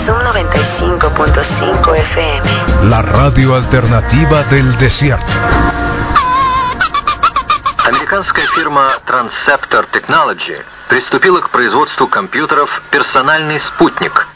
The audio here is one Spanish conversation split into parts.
Zoom 95.5 FM. La radio alternativa del desierto. Американская фирма Transceptor Technology приступила к производству компьютеров «Персональный спутник».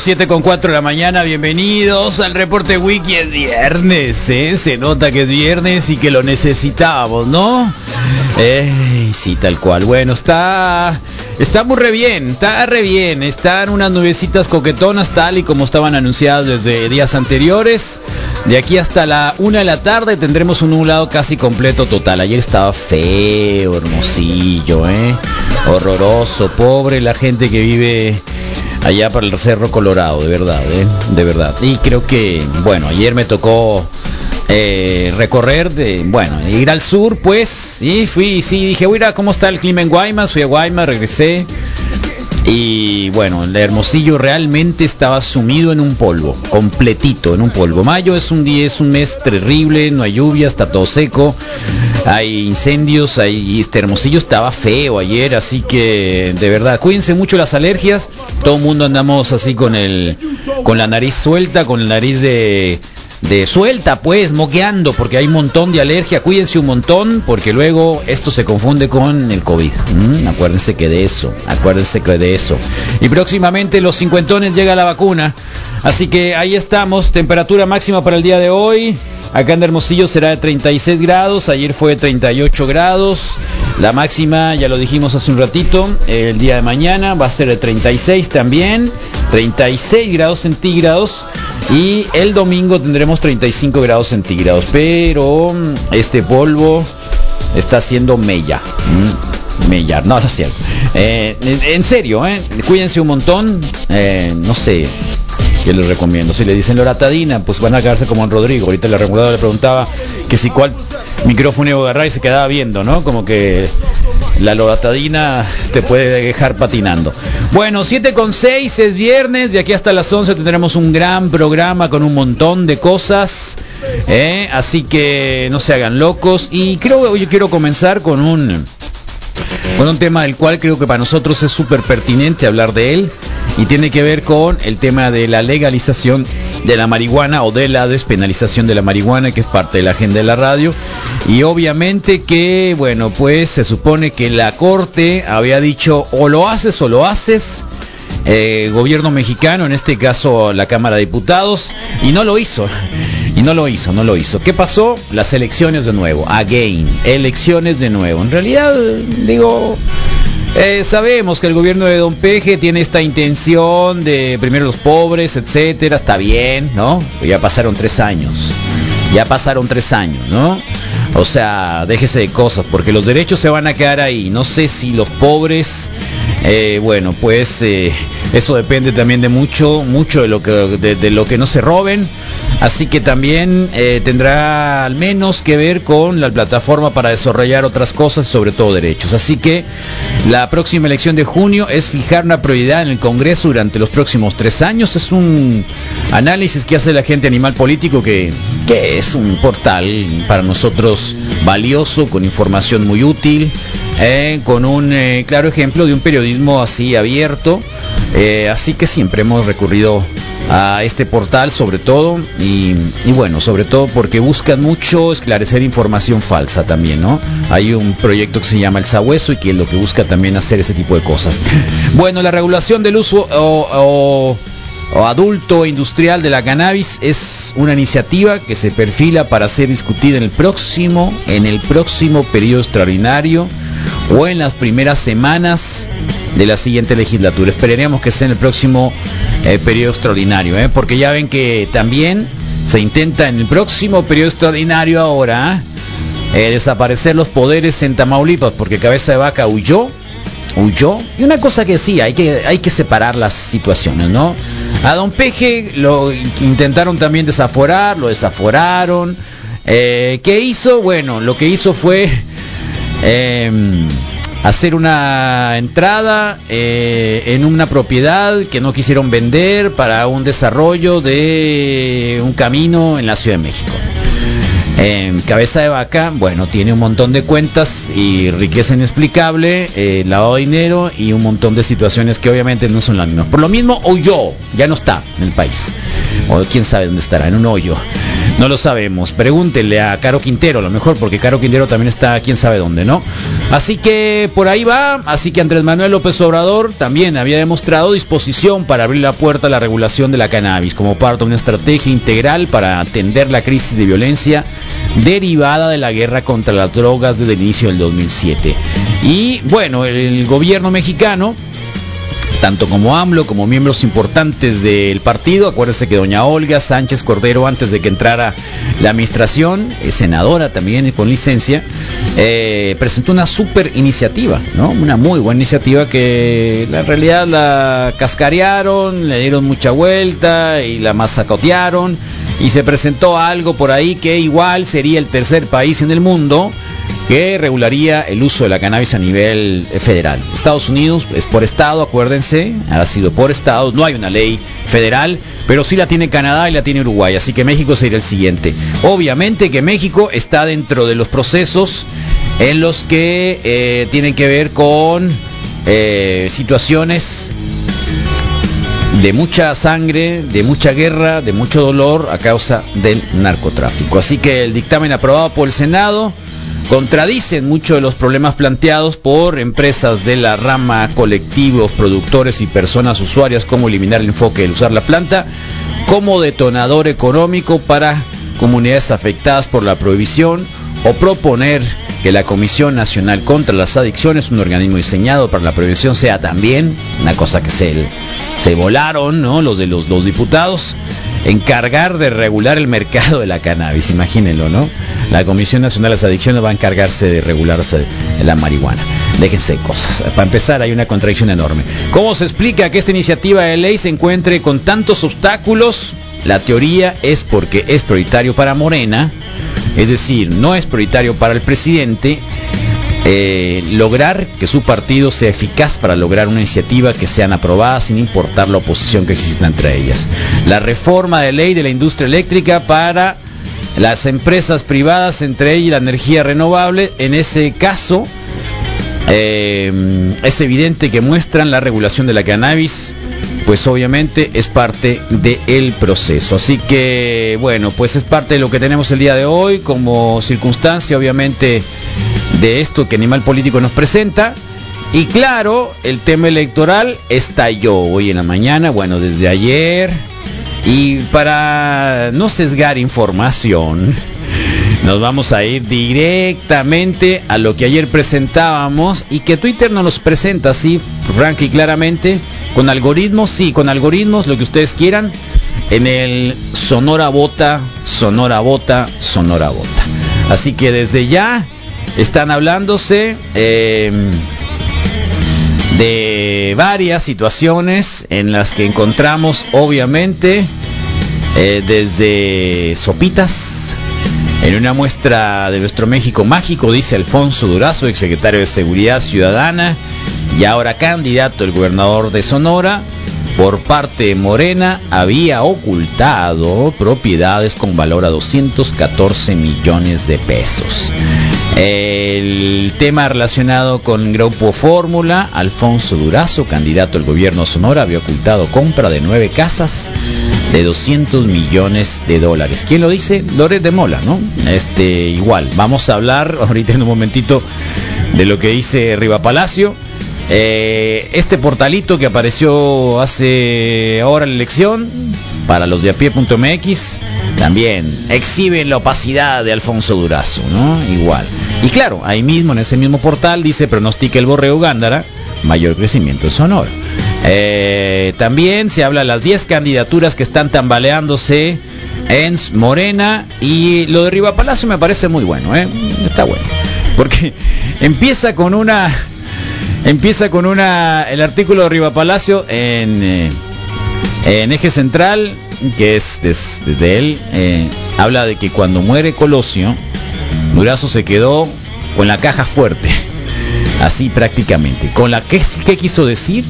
Bueno, 7 con 4 de la mañana, bienvenidos al reporte wiki, es viernes, ¿eh? se nota que es viernes y que lo necesitamos, ¿no? Eh, sí, tal cual. Bueno, está, está muy re bien, está re bien, están unas nubecitas coquetonas tal y como estaban anunciadas desde días anteriores. De aquí hasta la una de la tarde tendremos un nublado casi completo total. Ayer estaba feo, hermosillo, ¿eh? Horroroso, pobre la gente que vive allá para el Cerro Colorado, de verdad, ¿eh? de verdad. Y creo que, bueno, ayer me tocó eh, recorrer, de, bueno, ir al sur, pues, y fui, sí, dije, voy a ir a cómo está el clima en Guaymas, fui a Guaymas, regresé. Y bueno, el Hermosillo realmente estaba sumido en un polvo, completito en un polvo. Mayo es un día, es un mes terrible, no hay lluvia, está todo seco, hay incendios, hay, este Hermosillo estaba feo ayer, así que de verdad, cuídense mucho las alergias, todo el mundo andamos así con el, con la nariz suelta, con la nariz de, de suelta pues, moqueando, porque hay un montón de alergia, cuídense un montón, porque luego esto se confunde con el COVID. Mm, acuérdense que de eso, acuérdense que de eso. Y próximamente los cincuentones llega la vacuna. Así que ahí estamos, temperatura máxima para el día de hoy. Acá en Hermosillo será de 36 grados, ayer fue de 38 grados. La máxima, ya lo dijimos hace un ratito, el día de mañana va a ser de 36 también, 36 grados centígrados. Y el domingo tendremos 35 grados centígrados. Pero mm, este polvo está haciendo mella. Mm, Mella, no, no es cierto. Eh, en, serio, eh, cuídense un montón. Eh, no sé, ¿Qué les recomiendo? Si le dicen loratadina, pues van a quedarse como en Rodrigo. Ahorita la reguladora le preguntaba que si cuál micrófono iba a y se quedaba viendo, ¿no? Como que la loratadina te puede dejar patinando. Bueno, 7 con 6 es viernes, de aquí hasta las 11 tendremos un gran programa con un montón de cosas. Así que no se hagan locos. Y creo que yo quiero comenzar con un con un tema del cual creo que para nosotros es súper pertinente hablar de él y tiene que ver con el tema de la legalización de la marihuana o de la despenalización de la marihuana que es parte de la agenda de la radio. Y obviamente que bueno pues se supone que la corte había dicho o lo haces o lo haces eh, gobierno mexicano, en este caso la Cámara de Diputados, y no lo hizo. Y no lo hizo, no lo hizo. ¿Qué pasó? Las elecciones de nuevo, again, elecciones de nuevo. En realidad, digo, eh, sabemos que el gobierno de Don Peje tiene esta intención de primero los pobres, etcétera, está bien, ¿no? Ya pasaron tres años. Ya pasaron tres años, ¿no? O sea, déjese de cosas, porque los derechos se van a quedar ahí. No sé si los pobres, eh, bueno, pues eh, eso depende también de mucho, mucho de lo que, de, de lo que no se roben. Así que también eh, tendrá al menos que ver con la plataforma para desarrollar otras cosas, sobre todo derechos. Así que la próxima elección de junio es fijar una prioridad en el Congreso durante los próximos tres años. Es un análisis que hace la gente animal político que, que es un portal para nosotros valioso, con información muy útil, eh, con un eh, claro ejemplo de un periodismo así abierto. Eh, así que siempre hemos recurrido a este portal sobre todo y, bueno, sobre todo porque buscan mucho esclarecer información falsa también, ¿no? Hay un proyecto que se llama El Sabueso y que es lo que busca también hacer ese tipo de cosas. Bueno, la regulación del uso o adulto industrial de la cannabis es una iniciativa que se perfila para ser discutida en el próximo, en el próximo periodo extraordinario o en las primeras semanas de la siguiente legislatura. Esperaremos que sea en el próximo eh, periodo extraordinario, ¿eh? porque ya ven que también se intenta en el próximo periodo extraordinario ahora eh, desaparecer los poderes en Tamaulipas, porque Cabeza de Vaca huyó, huyó. Y una cosa que sí, hay que, hay que separar las situaciones, ¿no? A Don Peje lo intentaron también desaforar, lo desaforaron. Eh, ¿Qué hizo? Bueno, lo que hizo fue eh, hacer una entrada eh, en una propiedad que no quisieron vender para un desarrollo de un camino en la Ciudad de México. Cabeza de vaca, bueno, tiene un montón de cuentas y riqueza inexplicable, eh, lavado de dinero y un montón de situaciones que obviamente no son las mismas. Por lo mismo, huyó, ya no está en el país. O quién sabe dónde estará, en un hoyo. No lo sabemos. Pregúntenle a Caro Quintero, a lo mejor, porque Caro Quintero también está quién sabe dónde, ¿no? Así que por ahí va. Así que Andrés Manuel López Obrador también había demostrado disposición para abrir la puerta a la regulación de la cannabis como parte de una estrategia integral para atender la crisis de violencia derivada de la guerra contra las drogas desde el inicio del 2007. Y bueno, el gobierno mexicano tanto como AMLO como miembros importantes del partido. Acuérdense que doña Olga Sánchez Cordero, antes de que entrara la administración, es senadora también con licencia, eh, presentó una super iniciativa, ¿no? Una muy buena iniciativa que en realidad la cascarearon, le dieron mucha vuelta y la masacotearon y se presentó algo por ahí que igual sería el tercer país en el mundo que regularía el uso de la cannabis a nivel federal. Estados Unidos es por estado, acuérdense, ha sido por estado, no hay una ley federal, pero sí la tiene Canadá y la tiene Uruguay, así que México sería el siguiente. Obviamente que México está dentro de los procesos en los que eh, tienen que ver con eh, situaciones de mucha sangre, de mucha guerra, de mucho dolor a causa del narcotráfico. Así que el dictamen aprobado por el Senado contradicen muchos de los problemas planteados por empresas de la rama, colectivos, productores y personas usuarias, como eliminar el enfoque de usar la planta como detonador económico para comunidades afectadas por la prohibición o proponer que la Comisión Nacional contra las Adicciones, un organismo diseñado para la prevención, sea también una cosa que se, se volaron, ¿no? Los de los, los diputados, encargar de regular el mercado de la cannabis, imagínenlo, ¿no? La Comisión Nacional de las Adicciones va a encargarse de regularse la marihuana. Déjense cosas. Para empezar, hay una contradicción enorme. ¿Cómo se explica que esta iniciativa de ley se encuentre con tantos obstáculos? La teoría es porque es prioritario para Morena, es decir, no es prioritario para el presidente eh, lograr que su partido sea eficaz para lograr una iniciativa que sean aprobadas sin importar la oposición que exista entre ellas. La reforma de ley de la industria eléctrica para las empresas privadas, entre ellas la energía renovable, en ese caso eh, es evidente que muestran la regulación de la cannabis, pues obviamente es parte del proceso. Así que, bueno, pues es parte de lo que tenemos el día de hoy como circunstancia, obviamente, de esto que Animal Político nos presenta. Y claro, el tema electoral estalló hoy en la mañana, bueno, desde ayer. Y para no sesgar información, nos vamos a ir directamente a lo que ayer presentábamos y que Twitter no nos presenta así, frank y claramente, con algoritmos, sí, con algoritmos, lo que ustedes quieran, en el Sonora Bota, Sonora Bota, Sonora Bota. Así que desde ya están hablándose eh, de varias situaciones en las que encontramos, obviamente, eh, desde Sopitas, en una muestra de nuestro México mágico, dice Alfonso Durazo, exsecretario de Seguridad Ciudadana y ahora candidato el gobernador de Sonora, por parte de Morena había ocultado propiedades con valor a 214 millones de pesos. El tema relacionado con Grupo Fórmula, Alfonso Durazo, candidato al gobierno Sonora, había ocultado compra de nueve casas de 200 millones de dólares. ¿Quién lo dice? Loret de Mola, ¿no? Este, igual, vamos a hablar ahorita en un momentito de lo que dice Riva Palacio. Eh, este portalito que apareció hace ahora la elección para los de a pie.mx también exhiben la opacidad de Alfonso Durazo, ¿no? Igual. Y claro, ahí mismo, en ese mismo portal, dice pronostica el borreo Gándara, mayor crecimiento en Sonora. Eh, también se habla de las 10 candidaturas que están tambaleándose en Morena y lo de Riva Palacio me parece muy bueno, ¿eh? Está bueno. Porque empieza con una empieza con una el artículo de Riva Palacio en eh, en eje central que es des- desde él eh, habla de que cuando muere Colosio Durazo se quedó con la caja fuerte así prácticamente. Con la que qué quiso decir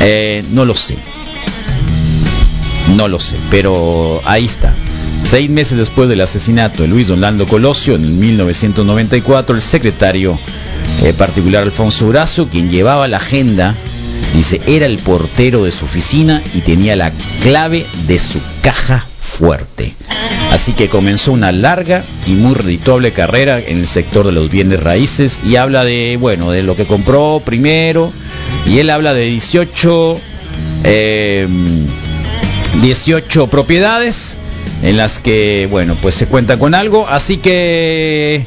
Eh, no lo sé. No lo sé pero ahí está. Seis meses después del asesinato de Luis Donaldo Colosio en 1994 el secretario eh, particular Alfonso Durazo quien llevaba la agenda dice era el portero de su oficina y tenía la clave de su caja fuerte. Así que comenzó una larga y muy redituable carrera en el sector de los bienes raíces y habla de, bueno, de lo que compró primero y él habla de 18, eh, 18 propiedades en las que, bueno, pues se cuenta con algo, así que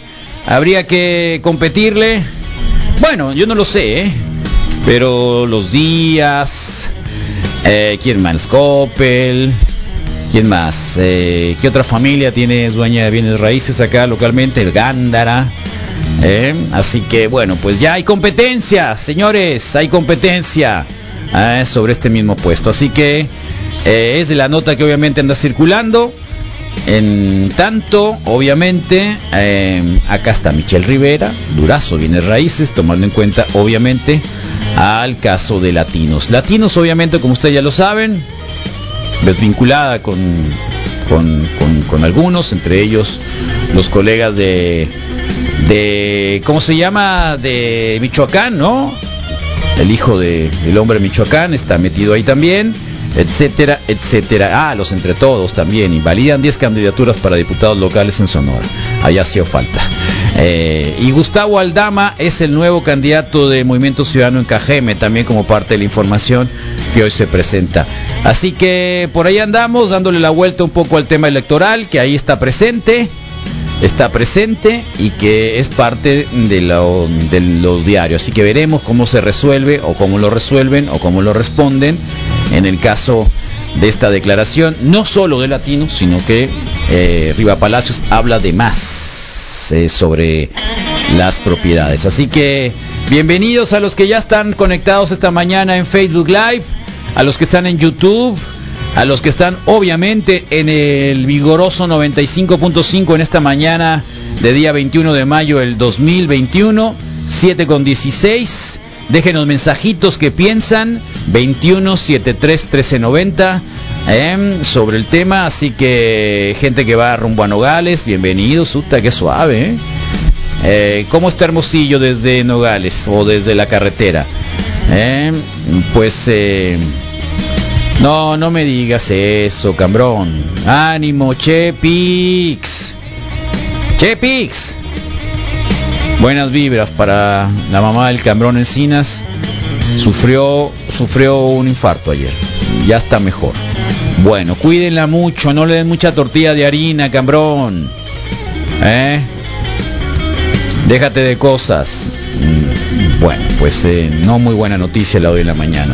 habría que competirle. Bueno, yo no lo sé, ¿eh? pero los días, eh, ¿quién más? Coppel, ¿Quién más? Eh, ¿Qué otra familia tiene dueña de bienes raíces acá localmente? El Gándara. Así que bueno, pues ya hay competencia, señores, hay competencia sobre este mismo puesto. Así que es de la nota que obviamente anda circulando. En tanto, obviamente, eh, acá está Michelle Rivera, Durazo, bienes raíces, tomando en cuenta, obviamente, al caso de Latinos. Latinos, obviamente, como ustedes ya lo saben, desvinculada con, con, con- algunos, entre ellos los colegas de, de, ¿cómo se llama? De Michoacán, ¿no? El hijo de- del hombre Michoacán está metido ahí también, etcétera, etcétera. Ah, los entre todos también, invalidan 10 candidaturas para diputados locales en Sonora. Allá hacía falta. Eh, y Gustavo Aldama es el nuevo candidato de Movimiento Ciudadano en Cajeme, también como parte de la información que hoy se presenta. Así que por ahí andamos dándole la vuelta un poco al tema electoral, que ahí está presente, está presente y que es parte de, lo- de los diarios. Así que veremos cómo se resuelve o cómo lo resuelven o cómo lo responden en el caso de esta declaración, no solo de latinos, sino que eh, Riva Palacios habla de más eh, sobre las propiedades. Así que bienvenidos a los que ya están conectados esta mañana en Facebook Live, a los que están en YouTube, a los que están obviamente en el vigoroso 95.5 en esta mañana de día 21 de mayo del 2021, 7 con 16. Déjenos mensajitos que piensan, 21 73 1390 em, sobre el tema, así que gente que va rumbo a Nogales, bienvenidos, Uta, qué suave, ¿eh? Eh, ¿Cómo está Hermosillo desde Nogales o desde la carretera? Eh, pues eh, no, no me digas eso, cambrón. Ánimo, Chepix. Chepix. Buenas vibras para la mamá del cambrón Encinas. Sufrió, sufrió un infarto ayer. Ya está mejor. Bueno, cuídenla mucho, no le den mucha tortilla de harina, cambrón. ¿Eh? Déjate de cosas. Mm, Bueno, pues eh, no muy buena noticia la doy en la mañana.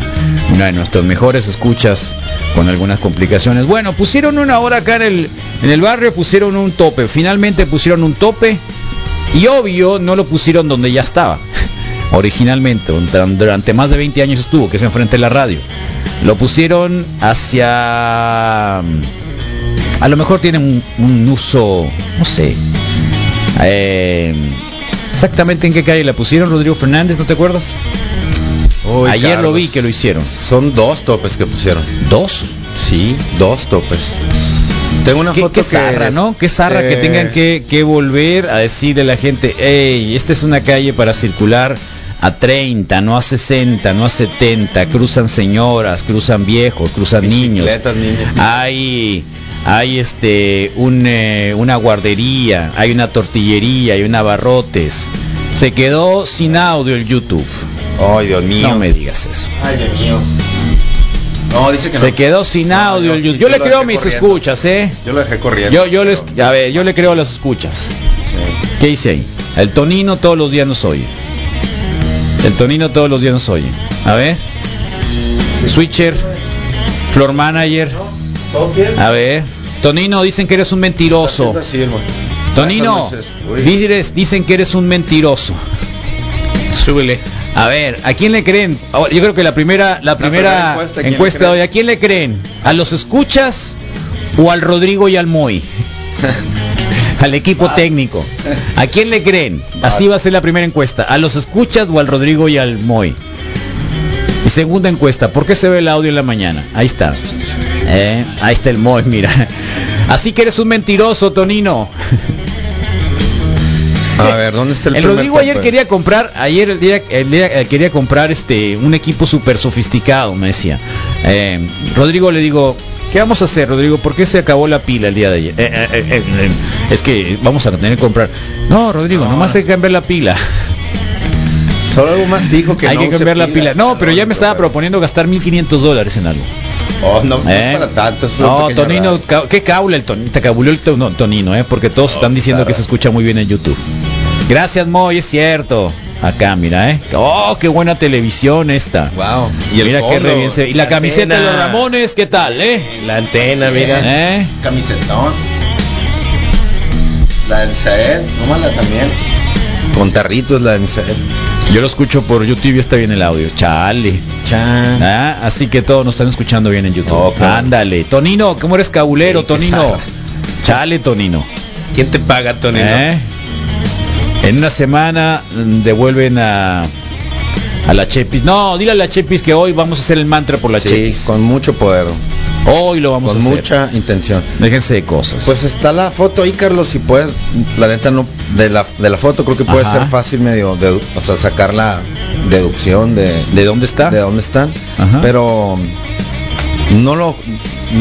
Una de nuestras mejores escuchas con algunas complicaciones. Bueno, pusieron una hora acá en el, en el barrio, pusieron un tope. Finalmente pusieron un tope y obvio no lo pusieron donde ya estaba. Originalmente, durante más de 20 años estuvo, que es enfrente de la radio. Lo pusieron hacia a lo mejor tienen un, un uso, no sé. eh, exactamente en qué calle la pusieron, Rodrigo Fernández, ¿no te acuerdas? Ayer lo vi que lo hicieron. Son dos topes que pusieron. ¿Dos? Sí, dos topes. Tengo una Qué, foto qué que zarra, es- ¿no? Qué zarra que eh, tengan que, que volver a decirle a la gente, hey, esta es una calle para circular a 30, no a 60, no a 70, cruzan señoras, cruzan viejos, cruzan niños. Niños. Hay, hay este, un, eh, una guardería, hay una tortillería, hay un abarrotes. Se quedó sin audio el YouTube. Ay, Dios mío. No me digas eso. Ay, Dios mío. No, dice que Se no. quedó sin No, audio yo- el YouTube. yo Yo le creo a mis corriendo. escuchas, ¿eh? Yo lo dejé corriendo. Yo, yo les, a ver, yo le creo a las escuchas. Sí. ¿Qué dice ahí? El Tonino todos los días nos oye. El Tonino todos los días nos oye. A ver. Switcher. Floor Manager. ¿Todo bien? A ver. Tonino, dicen que eres un mentiroso. Tonino, dices- dicen que eres un mentiroso. Súbele. A ver, ¿a quién le creen? Ahora, Yo creo que la primera, la primera primera encuesta, ¿a encuesta, quién le de hoy, ¿a quién le creen? ¿A los escuchas o al Rodrigo y al Moy? al equipo técnico. ¿A quién le creen? Así va a ser la primera encuesta. ¿A los escuchas o al Rodrigo y al Moy? Y segunda encuesta, ¿por qué se ve el audio en la mañana? Ahí está. Eh, Ahí está el Moy, mira. Así que eres un mentiroso, Tonino. A ver, ¿dónde está el El Rodrigo ayer quería comprar, ayer el día, el día, eh, quería comprar este un equipo súper sofisticado, me decía. Eh, Rodrigo le digo, ¿qué vamos a hacer, Rodrigo? ¿Por qué se acabó la pila el día de ayer? "Eh, es que vamos a tener que comprar. No, Rodrigo, No. nomás hay que cambiar la pila. Solo algo más fijo que hay no que cambiar la pila. No, pero ya me estaba proponiendo gastar 1500 dólares en algo. Oh, no, no ¿Eh? es para tanto. No, Tonino, ca- ¿qué caula el Tonino? Te cabuleó el to- no, Tonino, ¿eh? Porque todos están diciendo claro. que se escucha muy bien en YouTube. Gracias, Moy, es cierto. Acá, mira, ¿eh? Oh, qué buena televisión esta. Wow. Y el mira qué re bien se ve. Y la la camiseta de los. Ramones, ¿qué tal, eh? La antena, Sí, mira. ¿Eh? camisetón. La del Misael, nómala también. Con tarritos la. Yo lo escucho por YouTube y está bien el audio. Chale. Chan. Ah, Así que todos nos están escuchando bien en YouTube. Oh, claro. Ándale. Tonino, ¿cómo eres cabulero, Sí, Tonino? Chale, Tonino. ¿Quién te paga, Tonino? ¿Eh? En una semana mm, devuelven a a la Chepis. No, dile a la Chepis que hoy vamos a hacer el mantra por la Sí, Chepis. con mucho poder. Hoy lo vamos con a hacer. mucha intención. Déjense de cosas. Pues está la foto ahí, Carlos, si puedes, la neta no, de la, de la foto creo que puede Ajá. ser fácil medio, dedu- o sea, sacar la deducción de, ¿de dónde está? de dónde están, Ajá. pero no lo,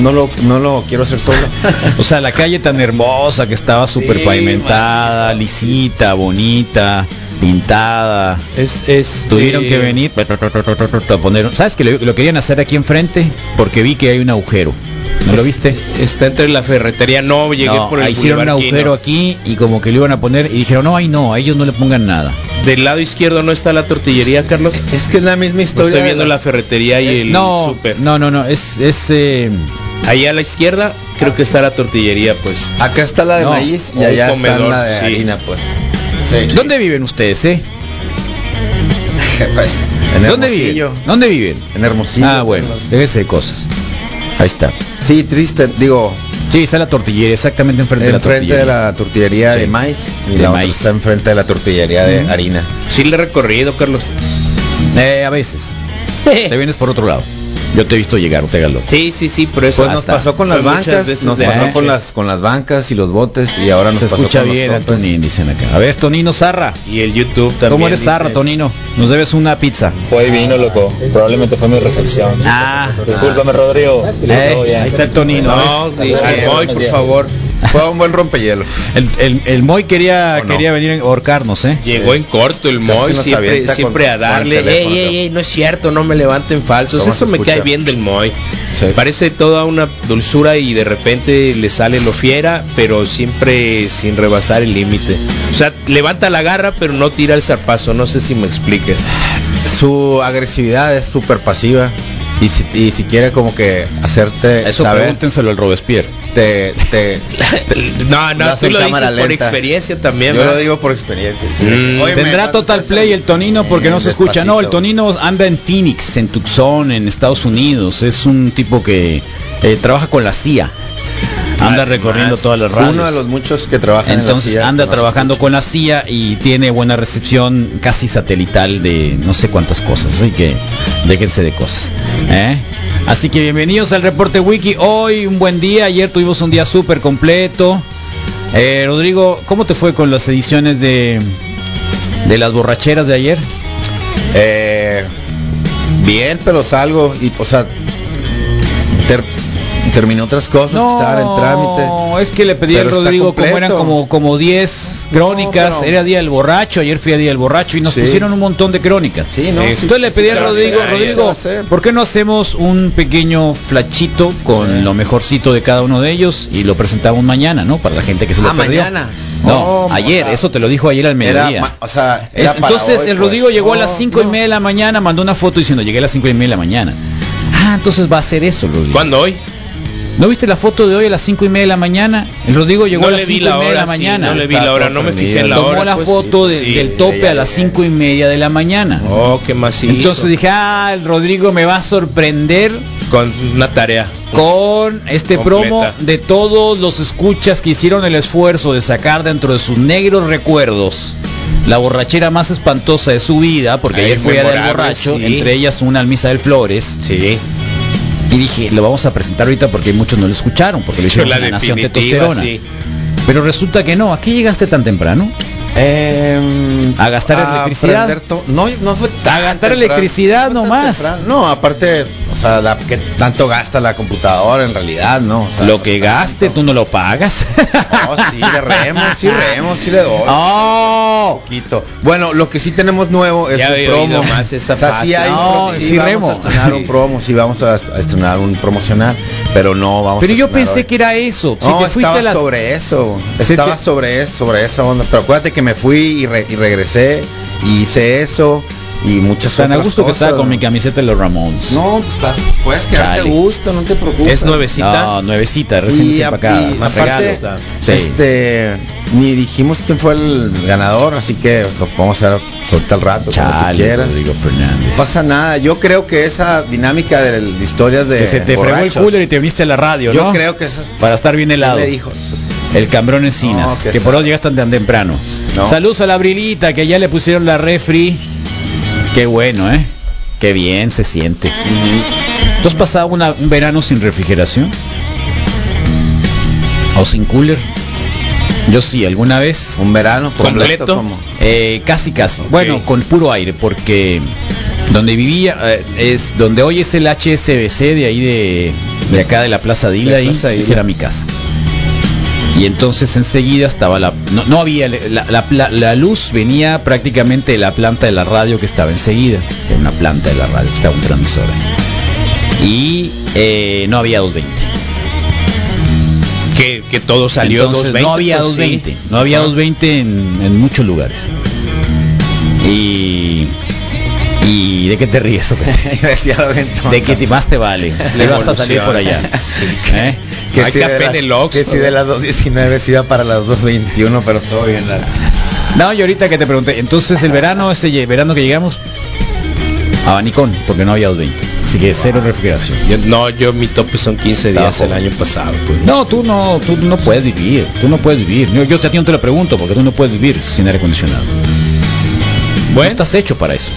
no lo, no lo quiero hacer solo. O sea, la calle tan hermosa que estaba súper Sí, pavimentada, lisita, bonita, pintada. Es, es, Tuvieron eh, que venir a poner. ¿Sabes que lo, lo querían hacer aquí enfrente? Porque vi que hay un agujero. ¿No lo viste? Está entre la ferretería. No, llegué No, por el hicieron un agujero aquí y como que lo iban a poner y dijeron, no, ahí no, a ellos no le pongan nada. Del lado izquierdo no está la tortillería, Carlos. es que es la misma No historia. estoy viendo la ferretería y el no, súper. no, no, no, es, es eh, Ahí a la izquierda creo que está la tortillería, pues. Acá está la de No, maíz y allá está la de sí. harina, pues. Sí. ¿Dónde viven ustedes, eh? Pues, en ¿Dónde viven? ¿Dónde viven? En Hermosillo. ah, bueno, déjese de cosas. Ahí está. Sí, triste, digo, Sí, está la tortillería, exactamente enfrente, enfrente de de la tortillería. la tortillería Sí. de maíz y De la otra maíz. está enfrente de la tortillería de harina. Sí le he recorrido, Carlos. Eh, a veces. Te vienes por otro lado. Yo te he visto llegar, no te hagas loco. Sí, sí, sí, por eso. Pues nos pasó con las bancas, nos de pasó con las con las bancas y los botes y ahora nos Se pasó escucha con los bien. Antonín, dicen acá. A ver, Tonino Zarra. Y el YouTube también. ¿Cómo eres dice- Zarra, Tonino? Nos debes una pizza. Fue divino, loco. Probablemente fue mi recepción. Ah, Discúlpame, Rodrigo. eh, ahí está el Tonino. No. Moy, por favor. Fue un buen rompehielo. El, el, el Moy quería, quería venir a ahorcarnos, ¿eh? Llegó en corto el Moy, siempre, siempre con- a darle. Ey, ey, ey, no es cierto, no me levanten falsos. ¿Cómo Eso me cae bien del Moy. Sí. Parece toda una dulzura y de repente le sale lo fiera, pero siempre sin rebasar el límite. O sea, levanta la garra, pero no tira el zarpazo. No sé si me explique. Su agresividad es súper pasiva y si, y si quiere como que hacerte Eso saber, pregúntenselo al Robespierre. te, te, No, no, tú lo dices cámara por lenta. experiencia también. yo lo digo por experiencia. sí. Mm. Oye, Tendrá Total Play el Tonino porque no se escucha. No, el. Tonino anda en Phoenix, en Tucson, en Estados Unidos. Es un tipo que eh, trabaja con la CIA. Anda recorriendo todas las radios. Uno de los muchos que trabajan en la Entonces CIA, anda trabajando con la CIA y tiene buena recepción casi satelital de no sé cuántas cosas, así que déjense de cosas. ¿eh? Así que bienvenidos al reporte wiki. Hoy un buen día, ayer tuvimos un día súper completo. Eh, Rodrigo, ¿cómo te fue con las ediciones de, de las borracheras de ayer? Eh, bien, pero salgo y, o sea, terminé otras cosas que estaban en trámite. No, es que le pedí al Rodrigo como eran como como 10 crónicas, pero- era día del borracho, ayer fui a día del borracho y nos Sí. pusieron un montón de crónicas. Sí, no, Entonces sí, le pedí se a va a Rodrigo, hacer, Rodrigo. ¿por qué no hacemos un pequeño flachito con lo mejorcito de cada uno de ellos y lo presentamos mañana, ¿no? Para la gente que se lo Ah, perdió. mañana. No, No, ayer, eso te lo dijo ayer al mediodía. o sea, era entonces hoy, el pues. Rodrigo llegó a las No, 5 y no. media de la mañana, mandó una foto diciendo llegué a las 5 y media de la mañana. Ah, entonces va a ser eso, Rodrigo. ¿Cuándo hoy? ¿No viste la foto de hoy a las 5 y media de la mañana? El Rodrigo llegó No a las le vi 5 y la media de la hora, sí, mañana. no le vi la hora, no me fijé en la Tomó hora. la pues, foto sí, de- sí. del tope ya a las llegué. 5 y media de la mañana. Oh, qué más Entonces dije, ah, el Rodrigo me va a sorprender con una tarea. con este Completa. promo de todos los escuchas que hicieron el esfuerzo de sacar dentro de sus negros recuerdos la borrachera más espantosa de su vida, porque Ay, ayer fue a del borracho, sí. entre ellas una almisa del Flores. Sí. Y dije, lo vamos a presentar ahorita porque muchos no lo escucharon, porque lo hicieron la en Nación definitiva, Testosterona. sí. Pero resulta que no, ¿a qué llegaste tan temprano? Em, ¿A gastar electricidad? No, no fue tan A gastar temprano. electricidad No nomás. temprano. No, aparte, sea, la, que tanto gasta la computadora en realidad, ¿no? O sea, lo que gaste, tanto. tú no lo pagas. No, sí, le remo, sí remo, sí le doy. ¡Oh! poquito. Bueno, lo que sí tenemos nuevo es Ya un promo. más esa o sea, sí hay un No, sí, sí, vamos remo. a estrenar un promo, sí vamos a, a estrenar un promocional, pero no vamos Pero a yo pensé hoy. que era eso. Si no, te estaba las... sobre eso. Estaba sobre eso, sobre esa onda. Pero acuérdate que me fui y, re- y regresé y hice eso y muchas Tan a gusto que cosas. estaba con mi camiseta de los Ramones. No, pues está- puedes quedarte Chale. a gusto, no te preocupes. Es nuevecita. No, nuevecita, recién y Más aparte, regalo. Sí. este, ni dijimos quién fue el ganador, así que lo vamos a hacer suelta al rato, como tú Chale, quieras. Rodrigo Fernández. No pasa nada, yo creo que esa dinámica de, de historias de que se te fregó el cooler y te viniste a la radio, yo ¿no? creo que esa Para estar bien helado. le dijo, El cambrón Encinas, No, que que por hoy llegaste tan temprano. No. Saludos a la Brilita, que ya le pusieron la refri. Qué bueno, ¿eh? Qué bien se siente. ¿Tú has pasado una- un verano sin refrigeración? ¿O sin cooler? Yo sí, alguna vez. un verano completo, Eh, casi, casi. Bueno, con puro aire, porque donde vivía eh, es donde hoy es el HSBC de ahí de, de acá de la Plaza Dila, La ahí, Dila. esa era mi casa. Y entonces enseguida estaba la no, no había la, la- la- luz venía prácticamente de la planta de la radio que estaba enseguida, era una planta de la radio, que estaba un transmisor. Y eh, no había 220. Que, que todo salió Entonces, 220. no había pues, 220, sí. no había Ajá. 220 en, en muchos lugares. Y y de qué te ríes, de qué te- más te vale. Le vas a salir por allá. Sí, ¿Eh? Hay si que de la- que si de las 2.19 se iba para las 2.21, pero todo bien. la- No, y ahorita que te pregunté, entonces el verano, ese verano que llegamos, abanicón, porque no había 220. Así que cero refrigeración. Yo- no, yo mi tope son 15 días el año pasado. Pues. No, tú no, tú no puedes vivir, tú no puedes vivir. Yo, yo a ti no te lo pregunto, porque tú no puedes vivir sin aire acondicionado. No Bueno, estás hecho para eso.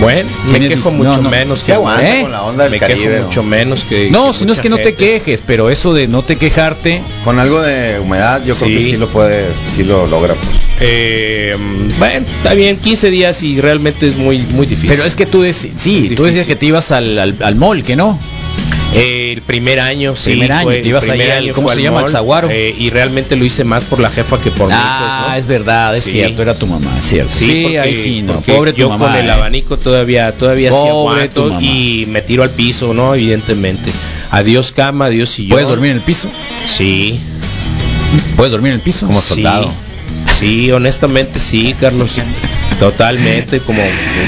Bueno, me quejo mucho no, no. menos. Sí aguanta ¿Eh? con la onda del me Caribe. quejo mucho menos que. No, que si no es que no te quejes, pero eso de no te quejarte, Con algo de humedad, yo creo que Sí. lo puede, sí lo logra. Pues. Eh, bueno, está bien, 15 días y realmente es muy muy difícil. pero es que tú sí, tú decías que te ibas al, al, al mall, que no. El primer año, sí. Primer año, fue- te ibas el primer ahí al- año ¿cómo se llama? mall, ¿Al Zaguaro? eh, y realmente lo hice más por la jefa que por mí. ah, pues, ¿no? es verdad, es Sí. cierto, era tu mamá, es cierto. Sí, porque, ahí sí, no, pobre tu yo mamá. con el eh. abanico todavía todavía sí Pobre tu mamá. y me tiro al piso, ¿no? Evidentemente. Adiós cama, adiós sillón. ¿Puedes dormir en el piso? Sí. ¿Puedes dormir en el piso? Como sí. soldado. Sí, honestamente sí, Carlos. Totalmente, como,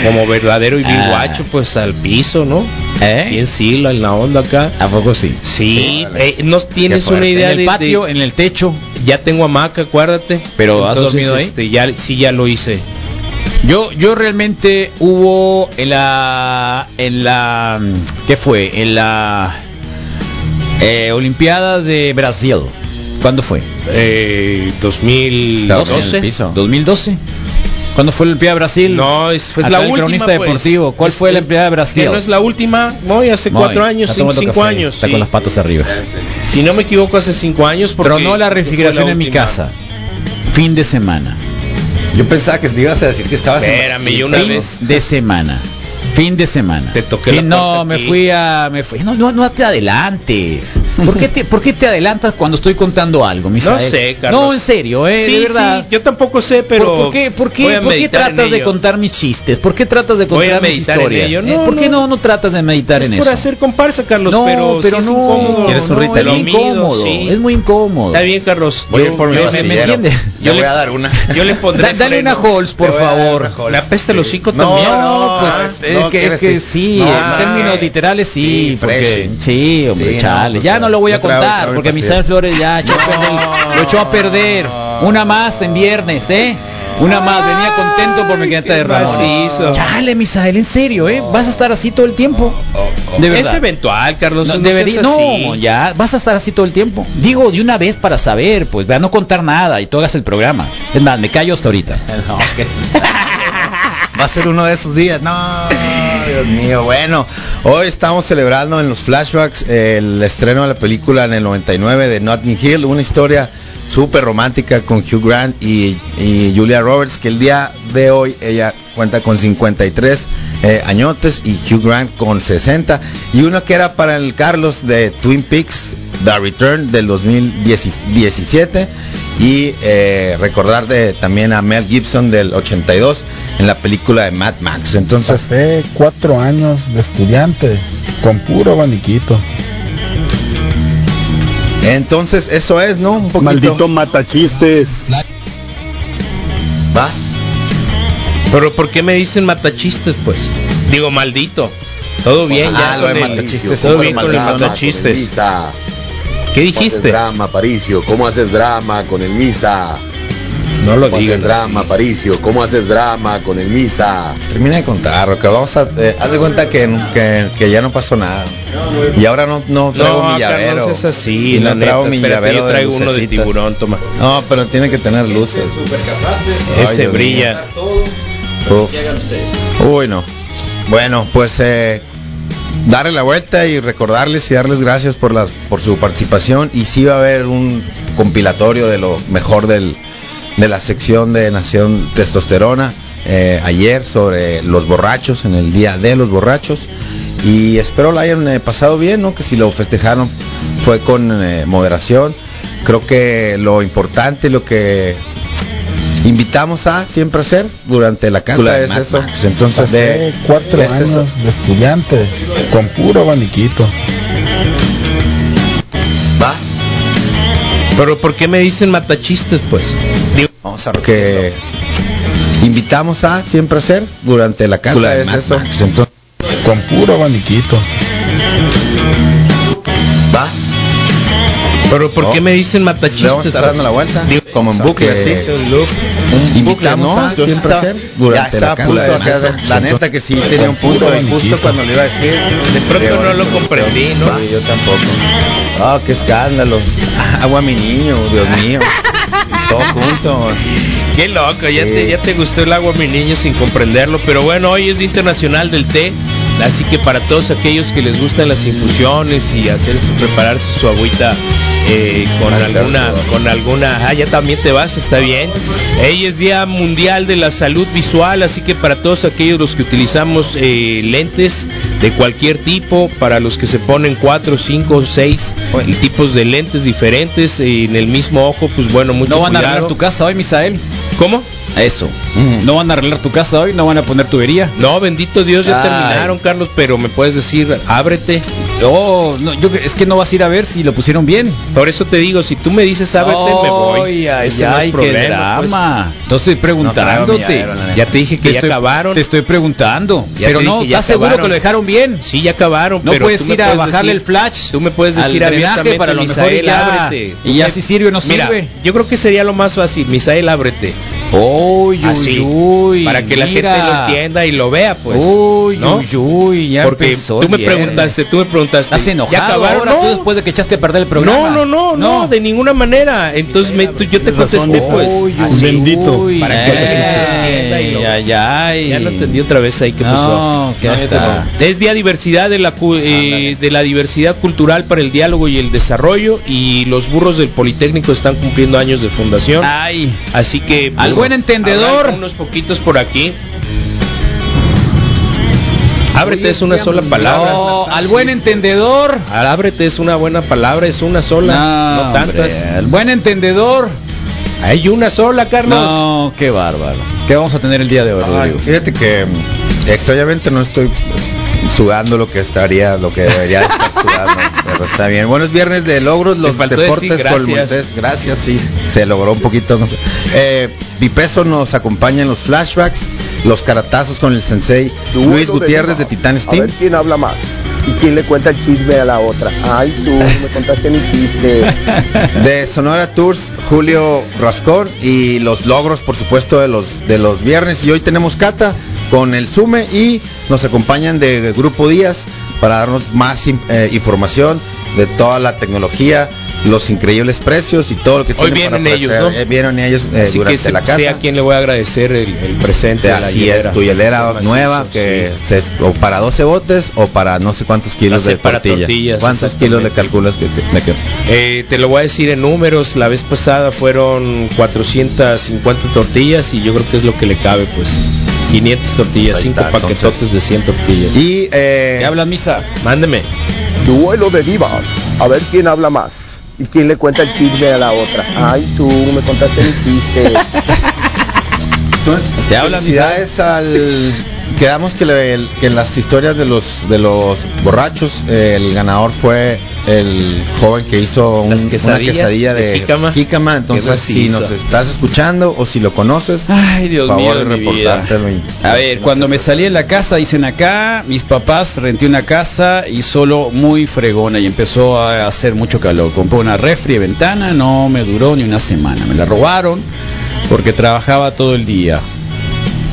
como verdadero y Ah. guacho, pues al piso, ¿no? ¿Eh? Bien sí, la- en la onda acá. ¿A poco sí? Sí, eh, no tienes una idea en el de, patio, de- en el techo. ya tengo hamaca, acuérdate. Pero, ¿has dormido ahí? Este, ya, sí, ya lo hice. Yo, yo realmente hubo en la, en la, ¿qué fue? En la, Eh, Olimpiada de Brasil. ¿Cuándo fue? Eh, 2012. 2012. ¿Cuándo fue la Olimpiada de Brasil? No, es, Acá la el última. cronista pues. deportivo. ¿Cuál fue la Olimpiada de Brasil? Que no es la última, Moy, hace Moy, cuatro años, cinco, tomando cinco café, años. Está sí. con las patas arriba. Si no me equivoco, hace cinco años. Porque Tronó la fue refrigeración la en mi casa. Fin de semana. Yo pensaba que te ibas a decir que estabas en Espérame, Brasil, yo una pero- vez- de semana. Fin de semana. Te toqué Fin- la no, me aquí. fui a me fui. No, no, no te adelantes. ¿Por qué te por qué te adelantas cuando estoy contando algo, No Misael? sé, Carlos. No, en serio, eh, Sí, de verdad. sí, yo tampoco sé, pero. ¿Por, por qué, por qué, por qué tratas de contar mis chistes? ¿Por qué tratas de Voy a contar mis historias? Eh, No, ¿Por qué no. no, no tratas de meditar Es en por eso? hacer comparsa, Carlos, no, pero, pero sí es no, incómodo. ¿Quieres un no, es muy incómodo, Sí. es muy incómodo. Está bien, Carlos. Voy a Yo- por mi yo- me- entiende. Le Yo voy a dar una. Yo le pondré. Da- dale una Halls, por favor. Le apesta el hocico No, también. no, pues ah, es no, que, es que sí, no, en términos literales sí, sí, porque sí, hombre, Sí, chale, ya no lo voy a contar traigo porque el Misael. Flores ya echó perder- lo echó a perder. Una más en viernes, ¿eh? Una más, venía contento por mi quedé de Ramón. Chale, Misael, en serio, ¿eh? Vas a estar así todo el tiempo. De Es verdad. eventual, Carlos. No, no debería, seas así. no, ya, vas a estar así todo el tiempo. Digo, de una vez para saber, pues, vea, no contar nada y tú hagas el programa. Es más, me callo hasta ahorita. Va a ser uno de esos días. No, Dios mío. Bueno, hoy estamos celebrando en los flashbacks el estreno de la película en el 99 de Notting Hill, una historia súper romántica con Hugh Grant y, Julia Roberts, que el día de hoy ella cuenta con 53 eh, añotes y Hugh Grant con 60. Y uno que era para el Carlos de Twin Peaks, The Return del 2017. Y eh, recordar de, también a Mel Gibson del 82 en la película de Mad Max. Entonces, Pasé cuatro años de estudiante con puro abaniquito. entonces eso es, ¿no? Un poquito. Maldito matachistes. ¿Vas? Pero ¿por qué me dicen matachistes, pues? Digo, maldito. Todo bien, Ah, ya. lo de matachistes, Todo bien con el matachistes. ¿Qué ¿Cómo haces dijiste? drama, Paricio? ¿Cómo haces drama con el Misa? No lo ¿Cómo digas. haces drama, Paricio? ¿Cómo haces drama con el Misa? Termina de contar, Roca. Vamos a. eh, haz de cuenta que, que, que ya no pasó nada. Y ahora no, no traigo No, mi llavero. Carlos, es así. Y la no traigo neta, mi espérate, llavero yo de traigo uno de lucecitas. tiburón, toma. No, pero tiene que tener luces. Ay, Ese Dios brilla. Uf. Uy, no. Bueno, pues eh, darle la vuelta y recordarles y darles gracias por las por su participación y sí va a haber un compilatorio de lo mejor del, de la sección de Nación Testosterona eh, ayer sobre los borrachos en el día de los borrachos y espero la hayan eh, pasado bien, ¿no? Que si lo festejaron fue con eh, moderación. Creo que lo importante, lo que invitamos a siempre hacer durante la cata es eso. Entonces, Pasé de, cuatro es eso. años de estudiante con puro abaniquito. ¿Vas? Pero ¿por qué me dicen matachistes, pues? Digo, Vamos a ver que invitamos a siempre hacer durante la cata es eso. Entonces, Con puro abaniquito. ¿vas? pero ¿por No. qué me dicen Le vamos a matachistes? estar dando la vuelta, Digo, como en bucle así. Un invitamos ¿no? a Yo siempre estaba- hacer durante ya la estaba a punto cata de es hacer- eso. la neta que sí tenía un punto de justo cuando le iba a decir. De pronto no lo comprendí, ¿no? Sí, yo tampoco. Ah, qué escándalo. Ah, Agua mi niño, Dios mío. Y todo junto. Qué loco, ya, Sí. te, ya te gustó el agua, mi niño, sin comprenderlo. Pero bueno, hoy es Día Internacional del Té. Así que para todos aquellos que les gustan las infusiones y hacerse prepararse su agüita eh, con Al alguna, con alguna, ah, ya también te vas, está bien. Hoy es Día Mundial de la Salud Visual, así que para todos aquellos los que utilizamos eh, lentes de cualquier tipo, para los que se ponen cuatro, cinco, seis tipos de lentes diferentes eh, en el mismo ojo, pues bueno, mucho ¿No van a cuidado. arreglar tu casa hoy, Misael? ¿Cómo? Eso. ¿No van a arreglar tu casa hoy? ¿No van a poner tubería? No, bendito Dios, ya Ay. terminaron, Carlos, pero me puedes decir, ábrete. No, no, yo es que no vas a ir a ver si lo pusieron bien. Por eso te digo, si tú me dices ábrete, me voy. Ay, ay, Ese no es qué pues. No estoy No preguntándote. neta. Ya te dije que Te ya estoy- acabaron. Te estoy preguntando. Ya pero no, ¿estás seguro que lo dejaron bien? Sí, ya acabaron, No pero puedes ir a bajarle decir- el flash. Tú me puedes al decir drenaje abiertamente, para lo mejor y ya, ábrete. Y ya si sirve o no Mira, sirve. yo creo que sería lo más fácil, Misael, ábrete. Uy, Así, uy, uy, para que la gente lo entienda y lo vea, pues. Uy, ¿no? uy, uy, ya Porque empezó tú me preguntaste, tú me preguntaste. ¿Estás enojado ¿Ya acabaron? ahora tú No, después de que echaste a perder el programa? no, no, no, no, de ninguna manera. Entonces me- tú- yo te contesté, pues. Uy, uy, así, bendito. uy, para que la gente entienda y lo- ay, ay, Ya lo entendí otra vez ahí que No, pasó. que está. Es día diversidad de la cu- eh, de la diversidad cultural para el diálogo y el desarrollo y los burros del Politécnico están cumpliendo años de fundación. Ay, Así que Al buen entendedor. unos poquitos por aquí. Ábrete es una sola palabra. no, al buen entendedor. Ábrete es una buena palabra, es una sola, no, No, tantas. hombre, al buen entendedor. Hay una sola, Carlos. No, qué bárbaro. ¿Qué vamos a tener el día de hoy, Ay, fíjate que mm, extrañamente no estoy pues, sudando lo que estaría, lo que debería de estar sudando, pero está bien. Bueno, es viernes de logros, los deportes decir con gracias. Moisés. Gracias, sí, se logró un poquito. No sé. Eh, nos acompaña en los flashbacks, los caratazos con el sensei Luis Gutiérrez de Titán A Steam. ver quién habla más. ¿Y quién le cuenta el chisme a la otra? Ay, tú me contaste mi chiste. de Sonora Tours, Julio Rascón y los logros, por supuesto, de los de los viernes. Y hoy tenemos Cata con el Sume y nos acompañan de Grupo Díaz para darnos más eh, información de toda la tecnología, los increíbles precios y todo lo que Hoy tienen para vienen ellos, ofrecer. ¿no? Eh, vienen ellos eh, Así que durante sé, la sé a quién le voy a agradecer el, el presente. de la Así hielera. es, tu hielera nueva que se- o para 12 botes o para no sé cuántos kilos de para tortilla. tortillas, ¿Cuántos kilos le calculas que, que- que- Eh, te lo voy a decir en números. La vez pasada fueron 450 tortillas y yo creo que es lo que le cabe, pues. 500 tortillas, Pues ahí 5 está, paquetotes entonces. de 100 tortillas. Y eh, ¿Qué hablas, Misa? Mándeme. Duelo de divas. A ver quién habla más. ¿Y quién le cuenta el chisme a la otra? Ay, tú me contaste mi chiste. Entonces, Te hablan, felicidades al quedamos que, le- que en las historias de los de los borrachos eh, el ganador fue el joven que hizo un- una quesadilla de de, jícama. jícama. Entonces, si nos estás escuchando o si lo conoces, Ay, Dios favor mío, de de mi vida. reportártelo y- A ver, cuando me salí en la casa, dicen acá, mis papás renté una casa y solo muy fregona y empezó a hacer mucho calor. Compré una refri de ventana, no me duró ni una semana. Me la robaron porque trabajaba todo el día.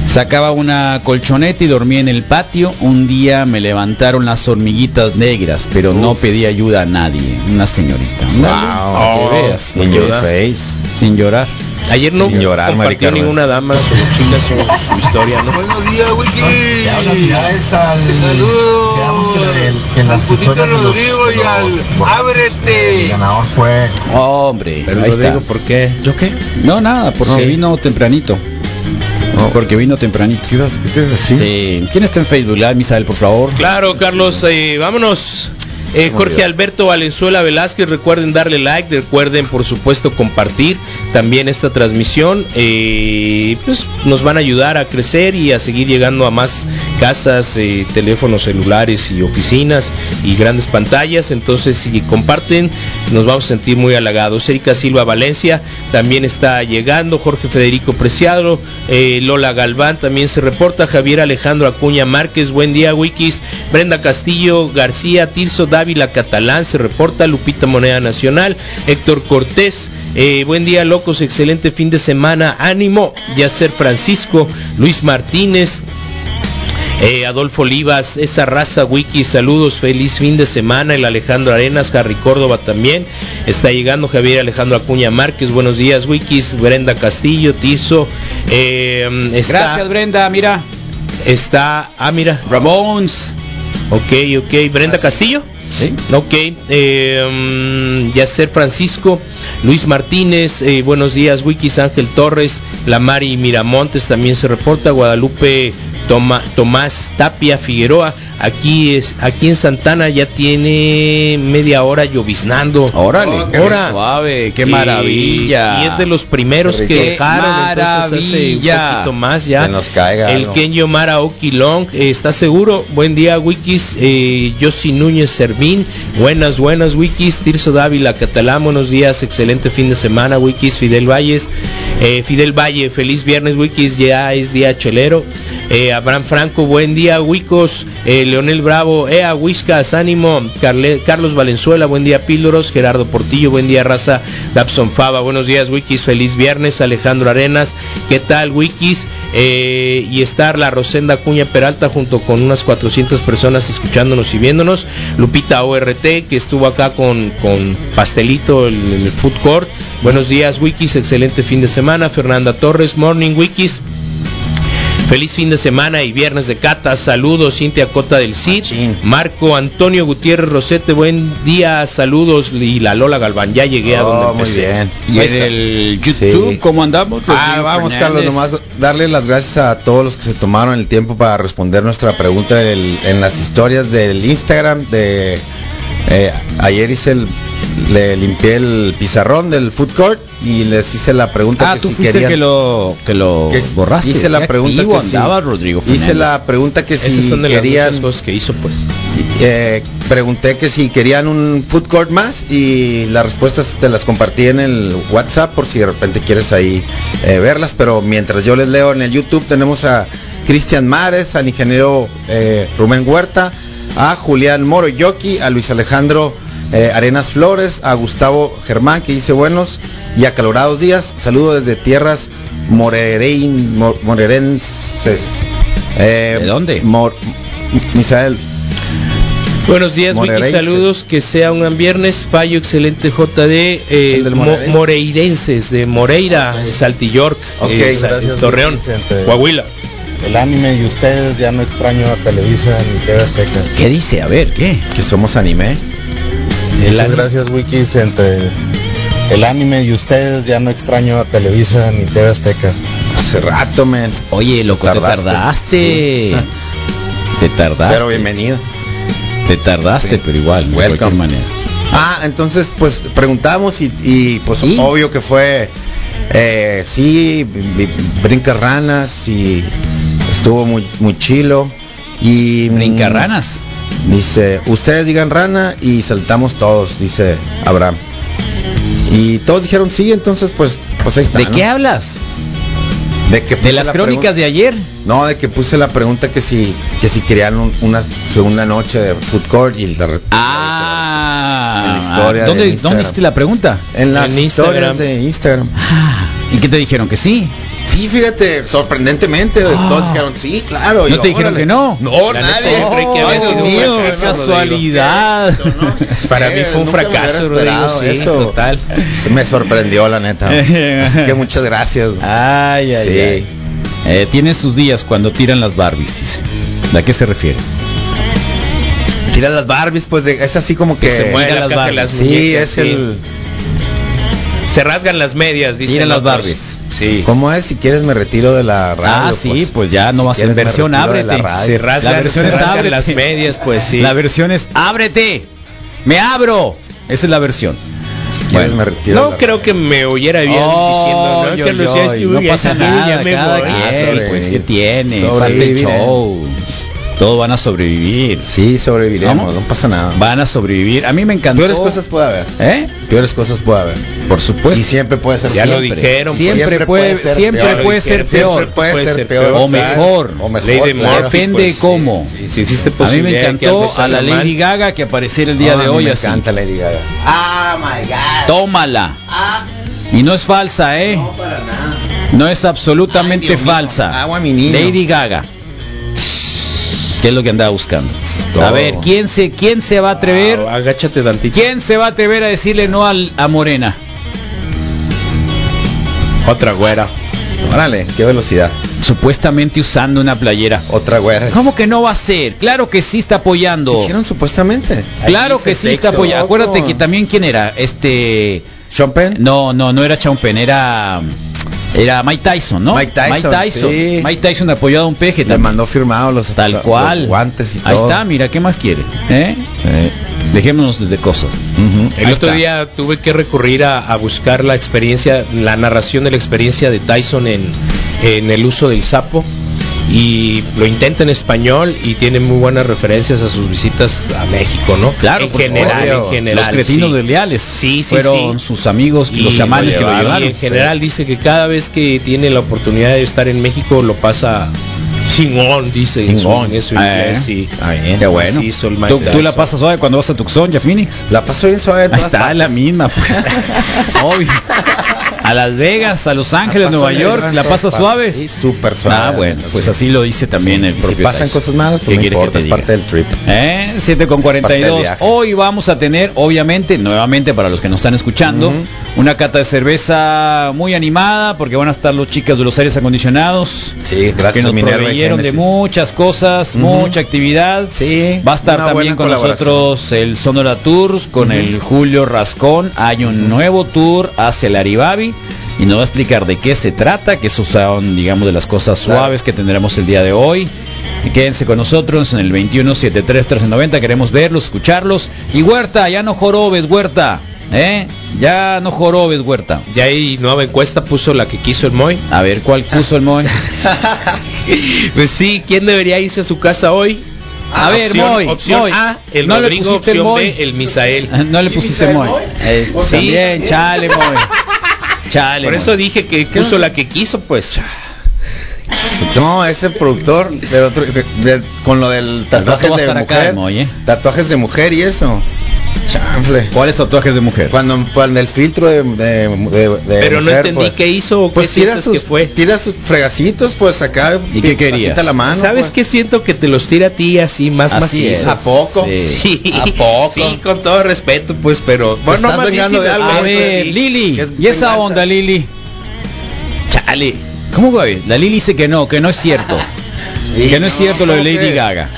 Sacaba una colchoneta y dormía en el patio. Un día me levantaron las hormiguitas negras, pero no pedí ayuda a nadie. Una señorita. Wow. que Oh, veas. in your face. Sin llorar. Ayer no Sin llorar, compartió ninguna dama su mochila, su, su historia, ¿no? Buenos días, Wiki. Saludos. Al Putito Rodrigo y al Ábrete. ganador fue Hombre, Pero ahí Rodrigo, está. ¿por qué? ¿Yo qué? No, nada, porque Sí. vino tempranito. Porque vino tempranito. ¿Qué? Sí. ¿Quién está en Facebook Live, Misael, por favor? Claro, Carlos, eh, vámonos. Eh, Jorge. Alberto Valenzuela Velázquez, recuerden darle like, recuerden por supuesto compartir también esta transmisión, eh, pues nos van a ayudar a crecer y a seguir llegando a más casas, eh, teléfonos celulares y oficinas y grandes pantallas, entonces si comparten nos vamos a sentir muy halagados. Erika Silva Valencia también está llegando, Jorge Federico Preciado, eh, Lola Galván también se reporta, Javier Alejandro Acuña Márquez, buen día Wikis, Brenda Castillo García, Tirso Dávila Catalán se reporta, Lupita Moneda Nacional, Héctor Cortés, eh, buen día locos, excelente fin de semana, ánimo, Yacer Francisco, Luis Martínez, eh, Adolfo Olivas, esa raza wiki, saludos, feliz fin de semana, el Alejandro Arenas, Harry Córdoba también, está llegando Javier Alejandro Acuña Márquez, buenos días wikis, Brenda Castillo, Tizo, eh, está, Gracias, Brenda. Mira, está, ah mira, Ramones. Ok, ok, Brenda Castillo, ¿Sí? Ok, eh, mm, Yacer Francisco, Luis Martínez, eh, buenos días, Wikis Ángel Torres, La Mari Miramontes también se reporta, Guadalupe Toma- Tomás Tapia Figueroa, aquí es, aquí en Santana ya tiene media hora lloviznando. Órale, Oh, qué suave, qué y- maravilla. Y es de los primeros Qué que dejaron, entonces hace un maravilla. poquito más ya. Que nos caiga El algo. Kenyo Mara Okilong, eh, ¿está seguro? Buen día, Wikis. Eh, Yossi Núñez Servín, buenas, buenas, Wikis. Tirso Dávila Catalán, buenos días, excelente fin de semana, Wikis. Fidel Valles, eh, Fidel Valle, feliz viernes, Wikis, ya es día chelero. Eh, Abraham Franco, buen día, Wicos. Eh, Leonel Bravo, Ea, Whiskas, ánimo. Carlos Valenzuela, buen día, Píldoros. Gerardo Portillo, buen día, raza Dabson Fava, buenos días Wikis, feliz viernes. Alejandro Arenas, ¿qué tal Wikis? Eh, y estar la Rosenda Cuña Peralta junto con unas 400 personas escuchándonos y viéndonos. Lupita ORT, que estuvo acá con, con Pastelito, el, el food court. Buenos días Wikis, excelente fin de semana. Fernanda Torres, Morning Wikis. Feliz fin de semana y viernes de cata. Saludos, Cintia Cota del CID. Marco Antonio Gutiérrez Rosete, buen día, saludos. Y la Lola Galván, ya llegué a Oh, donde muy empecé. bien. Y en el YouTube, Sí. ¿cómo andamos? Ah, vamos, Fernández. Carlos, nomás darle las gracias a todos los que se tomaron el tiempo para responder nuestra pregunta en las historias del Instagram. De eh, ayer hice el, le limpié el pizarrón del food court y les hice la pregunta Ah, que tú si querían. que lo, que lo que borraste. Hice la pregunta que si- andaba Rodrigo hice la pregunta que si son de las querían muchas cosas que hizo, pues. eh, pregunté que si querían un food court más y las respuestas te las compartí en el WhatsApp por si de repente quieres ahí eh, verlas, pero mientras yo les leo en el YouTube tenemos a Cristian Mares, al ingeniero eh, Rubén Huerta, a Julián Moro Yoki, a Luis Alejandro eh, Arenas Flores, a Gustavo Germán que dice buenos y acalorados días. Saludo desde tierras morerein, mo- morerenses. Eh, ¿De dónde? Mor- Misael, Buenos días, Wiki, Morerense. saludos, que sea un gran viernes, fallo excelente JD, eh, mo- moreirenses de Moreira, Saltillork, Ok, eh, Sa- gracias, Torreón, Wiki, entre- Coahuila. El anime y ustedes ya no extraño a Televisa ni TV Azteca. ¿Qué dice? A ver, ¿qué? que somos anime. El Muchas anime. gracias Wikis entre el anime y ustedes ya no extraño a Televisa ni TV Azteca. Hace rato, men. Oye, loco, te Tardaste. tardaste. Te tardaste. Pero bienvenido. Te tardaste, Sí. pero igual, de cualquier manera. Ah, entonces pues preguntamos y, y, pues ¿Y? obvio que fue eh, sí, brinca ranas y estuvo muy muy chilo y mm, Brinca ranas. Dice, ustedes digan rana y saltamos todos, dice Abraham. Y todos dijeron sí, entonces pues pues ahí está. ¿De ¿no? qué hablas? De que ¿De las la crónicas de ayer? No, de que puse la pregunta que si que si querían un- una segunda noche de food court y la Ah, la historia ¿dónde. ¿dónde hiciste la pregunta? en las en historias Instagram. de Instagram. Ah, ¿Y qué te dijeron? ¿Que sí? Sí, fíjate, sorprendentemente Ah. todos dijeron sí, claro. ¿No te dijeron que no? No, nadie. qué casualidad. Para mí fue un fracaso, Rodrigo, sí, eso. total. Me sorprendió la neta. Así que muchas gracias. Ay, ay, Sí. ay. Eh, tiene sus días cuando tiran las Barbies, dice. ¿A qué se refiere? Tira las Barbies, pues de- es así como que, Que se mueve Tira la las Barbies. las Sí, muñecas, es sí. el Se rasgan las medias, dicen Tiran las otros. Barbies. Sí. ¿Cómo es? Si quieres me retiro de la radio. ah, sí, pues, ya no Si va a ser versión ábrete. Se rasgan, La versión se es rasgan ábrete. las medias, pues sí. La versión es ábrete. Me abro. Esa es la versión. Si quieres Bueno. me retiro. de No la creo que me oyera bien Oh, diciendo, no, yo, Carlos, yo, ya y estuve, no pasa nada, ya me cada voy. quien, Ah, pues que tiene, parte Sobreviviremos. show. Todos van a sobrevivir. Sí, sobreviviremos, no pasa nada. Van a sobrevivir. A mí me encantó. Peores cosas puede haber. ¿Eh? Peores cosas puede haber. Por supuesto. Y siempre puede ser Ya lo dijeron. Siempre, Siempre puede, ser siempre peor. puede ser peor. puede, Puede ser ser peor. peor. O mejor. O mejor. Ley de claro. Murphy, Depende pues, sí. cómo. Sí, si existe A mí me encantó a la. Lady Gaga que apareciera el día Ah, de hoy me así. encanta Lady Gaga. Tómala. Y no es falsa, ¿eh? No es absolutamente Ay, falsa. Agua, mi niño. Lady Gaga. ¿Qué es lo que andaba buscando? Todo. A ver, ¿quién se, quién se va a atrever? Ah, agáchate tantito. ¿Quién se va a atrever a decirle no al, a Morena? Otra güera. Órale, qué velocidad. Supuestamente usando una playera. Otra güera. ¿Cómo que no va a ser? Claro que sí está apoyando. Dijeron supuestamente. Claro que sí está apoyando. loco. Acuérdate que también quién era, este, Penn. no, no, no era Chaumpen, era, era Mike Tyson, ¿no? Mike Tyson, sí. Mike Tyson apoyado a un peje Le también. mandó firmado los, Tal los cual. guantes y Ahí todo. está, mira, ¿qué más quiere? ¿Eh? Dejémonos de cosas. El Ahí otro está. día tuve que recurrir a, a buscar la experiencia, la narración de la experiencia de Tyson en, en el uso del sapo y lo intenta en español y tiene muy buenas referencias a sus visitas a México, ¿no? Claro, en por general, supuesto. en general. Los cretinos sí. de leales Sí, sí, fueron sí. sus amigos, los chamanes que lo y llevaron. en general dice que cada vez que tiene la oportunidad de estar en México lo pasa Chingón, dice. Chingón. Eso, eso Eh, inglés, sí. Está bien. Qué bueno. Así hizo el ¿Tú, maestro. tú la pasas suave cuando vas a Tucson, ya Phoenix? La paso bien suave. de Ahí está, partes. la misma. Pues. Obvio. A Las Vegas, a Los Ángeles, Nueva York, ¿la partes. suave? Sí, súper suave. Ah, bueno, pues Sí. así lo dice también el Y si propio pasan cosas malas, ¿Qué pues no importa, es parte del trip. ¿Eh? 7 con Parte 42. del viaje. Hoy vamos a tener, obviamente, nuevamente para los que nos están escuchando, una cata de cerveza muy animada porque van a estar los chicas de los aires acondicionados Sí, gracias que nos proveyeron de muchas cosas, mucha actividad. Sí, Va a estar también con nosotros el Sonora Tours con el Julio Rascón. Hay un nuevo tour hacia el Aribabi y nos va a explicar de qué se trata, que esos son, digamos, de las cosas suaves que tendremos el día de hoy. Y quédense con nosotros en el 21731390, queremos verlos, escucharlos. Y Huerta, ya no jorobes, Huerta. ¿Eh? Ya no jorobes, Huerta. Ya hay nueva encuesta, puso la que quiso el Moy. A ver, ¿cuál puso el Moy? Pues sí, ¿quién debería irse a su casa hoy? A ver, opción, Moy, opción Moy. A, el ¿No le pusiste el opción Moy? B, el Misael. No le pusiste Moy. Eh, Sí. También, chale, Moy. Chale. Por eso dije que puso la que quiso, pues. No, ese productor del otro, de- de- con lo del a de acá, mujer, ¿eh? tatuajes de mujer y eso. Chanfle. ¿Cuáles tatuajes de mujer? Cuando, cuando el filtro de, de, de- de Pero no entendí pues, qué hizo o qué Pues tira sientes sus, que fue. tira sus fregacitos, pues acá. ¿Y qué querías? bajita la mano. ¿Sabes pues. qué siento que te los tira a ti así más Así macizos? es. ¿A poco? Sí. Sí, ¿A poco? Sí, con todo respeto, pues, pero bueno, estás vengando sí de algo, A ver. Lili, es ¿y esa onda, Lili? Chale. ¿Cómo va? La Lili dice que no, que no es cierto. que no es cierto lo de ¿cómo Lady? Gaga.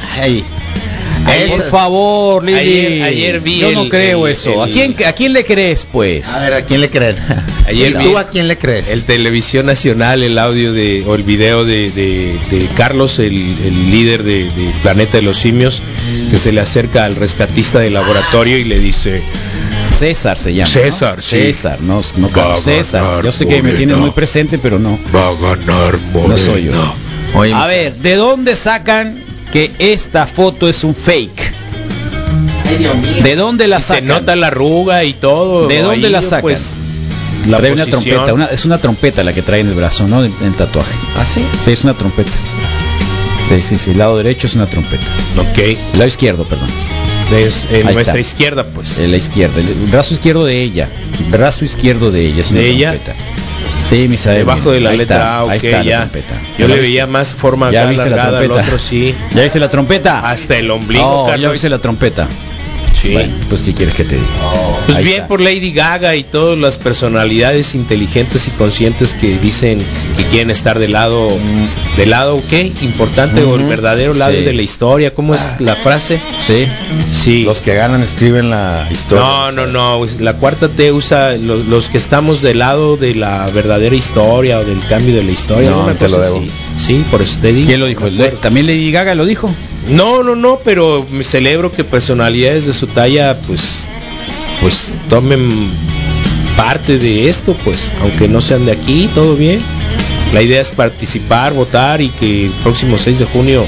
Por favor, Lili. Ayer- ayer vi Yo no creo el- eso. ¿A el- quién a quién le crees, pues? A ver, ¿a quién le creen? Ayer ¿Y vi- tú a quién le crees? El Televisión Nacional, el audio de, o el video de, de- de Carlos, el, el líder de, de Planeta de los Simios, que se le acerca al rescatista del laboratorio y le dice, César se llama. ¿no? César, sí. César, no, no a César. Yo sé que me Morena. tienes muy presente, pero no. va a ganar No soy yo. Oye, A ver, ¿de dónde sacan que esta foto es un fake? Ay, Dios mío. ¿De dónde la Si se nota la arruga y todo. ¿De dónde ahí, la sacan? Pues, la Trae una trompeta, una- es una trompeta la que trae en el brazo, ¿no? En, en tatuaje. ¿Ah, sí? Sí, es una trompeta. Sí, sí, sí, el lado derecho es una trompeta. Ok. El lado izquierdo, perdón. Es en Ahí nuestra está. izquierda, pues. El izquierdo, el brazo izquierdo de ella. El brazo izquierdo de ella es una ¿De ella? Trompeta. Sí, Misael. Debajo mira, de la ahí letra está, A, ok, ahí está la ya. trompeta. Yo ¿Ya le la veía más forma ¿Ya viste la alargada, el trompeta? otro sí. ¿Ya viste la trompeta? Hasta el ombligo, Oh, ya viste la trompeta. Sí. Bueno, pues ¿qué quieres que te diga? Pues bien está. por Lady Gaga y todas las personalidades inteligentes y conscientes que dicen que quieren estar del lado, del lado qué importante o el verdadero lado Sí. de la historia. ¿Cómo es la frase? Sí. Sí. Los que ganan escriben la historia. No, no, no. pues, La cuarta T usa los, los que estamos del lado de la verdadera historia o del cambio de la historia. No, te lo debo. así. Sí, por eso te digo. ¿Quién lo dijo? ¿También Lady Gaga lo dijo? No, no, no, pero me celebro que personalidades de su talla, pues, pues tomen parte de esto, pues, aunque no sean de aquí, todo bien. La idea es participar, votar y que el próximo 6 de junio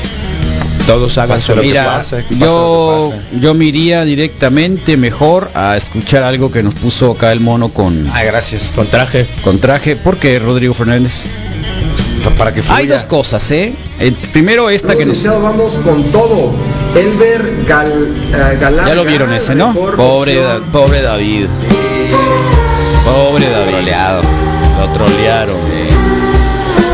todos hagan su. Mira, yo, yo me iría directamente mejor a escuchar algo que nos puso acá el mono con, Ay, gracias. Con traje. con traje. ¿Por qué, Rodrigo Fernández? Para que fluya. Hay dos cosas, ¿eh? El- primero esta que nos... vamos con todo. Elber Gal, eh, Galán. Ya lo vieron ese, ¿no? Pobre, Da- pobre David. Pobre David. Troleado. Lo trolearon. eh.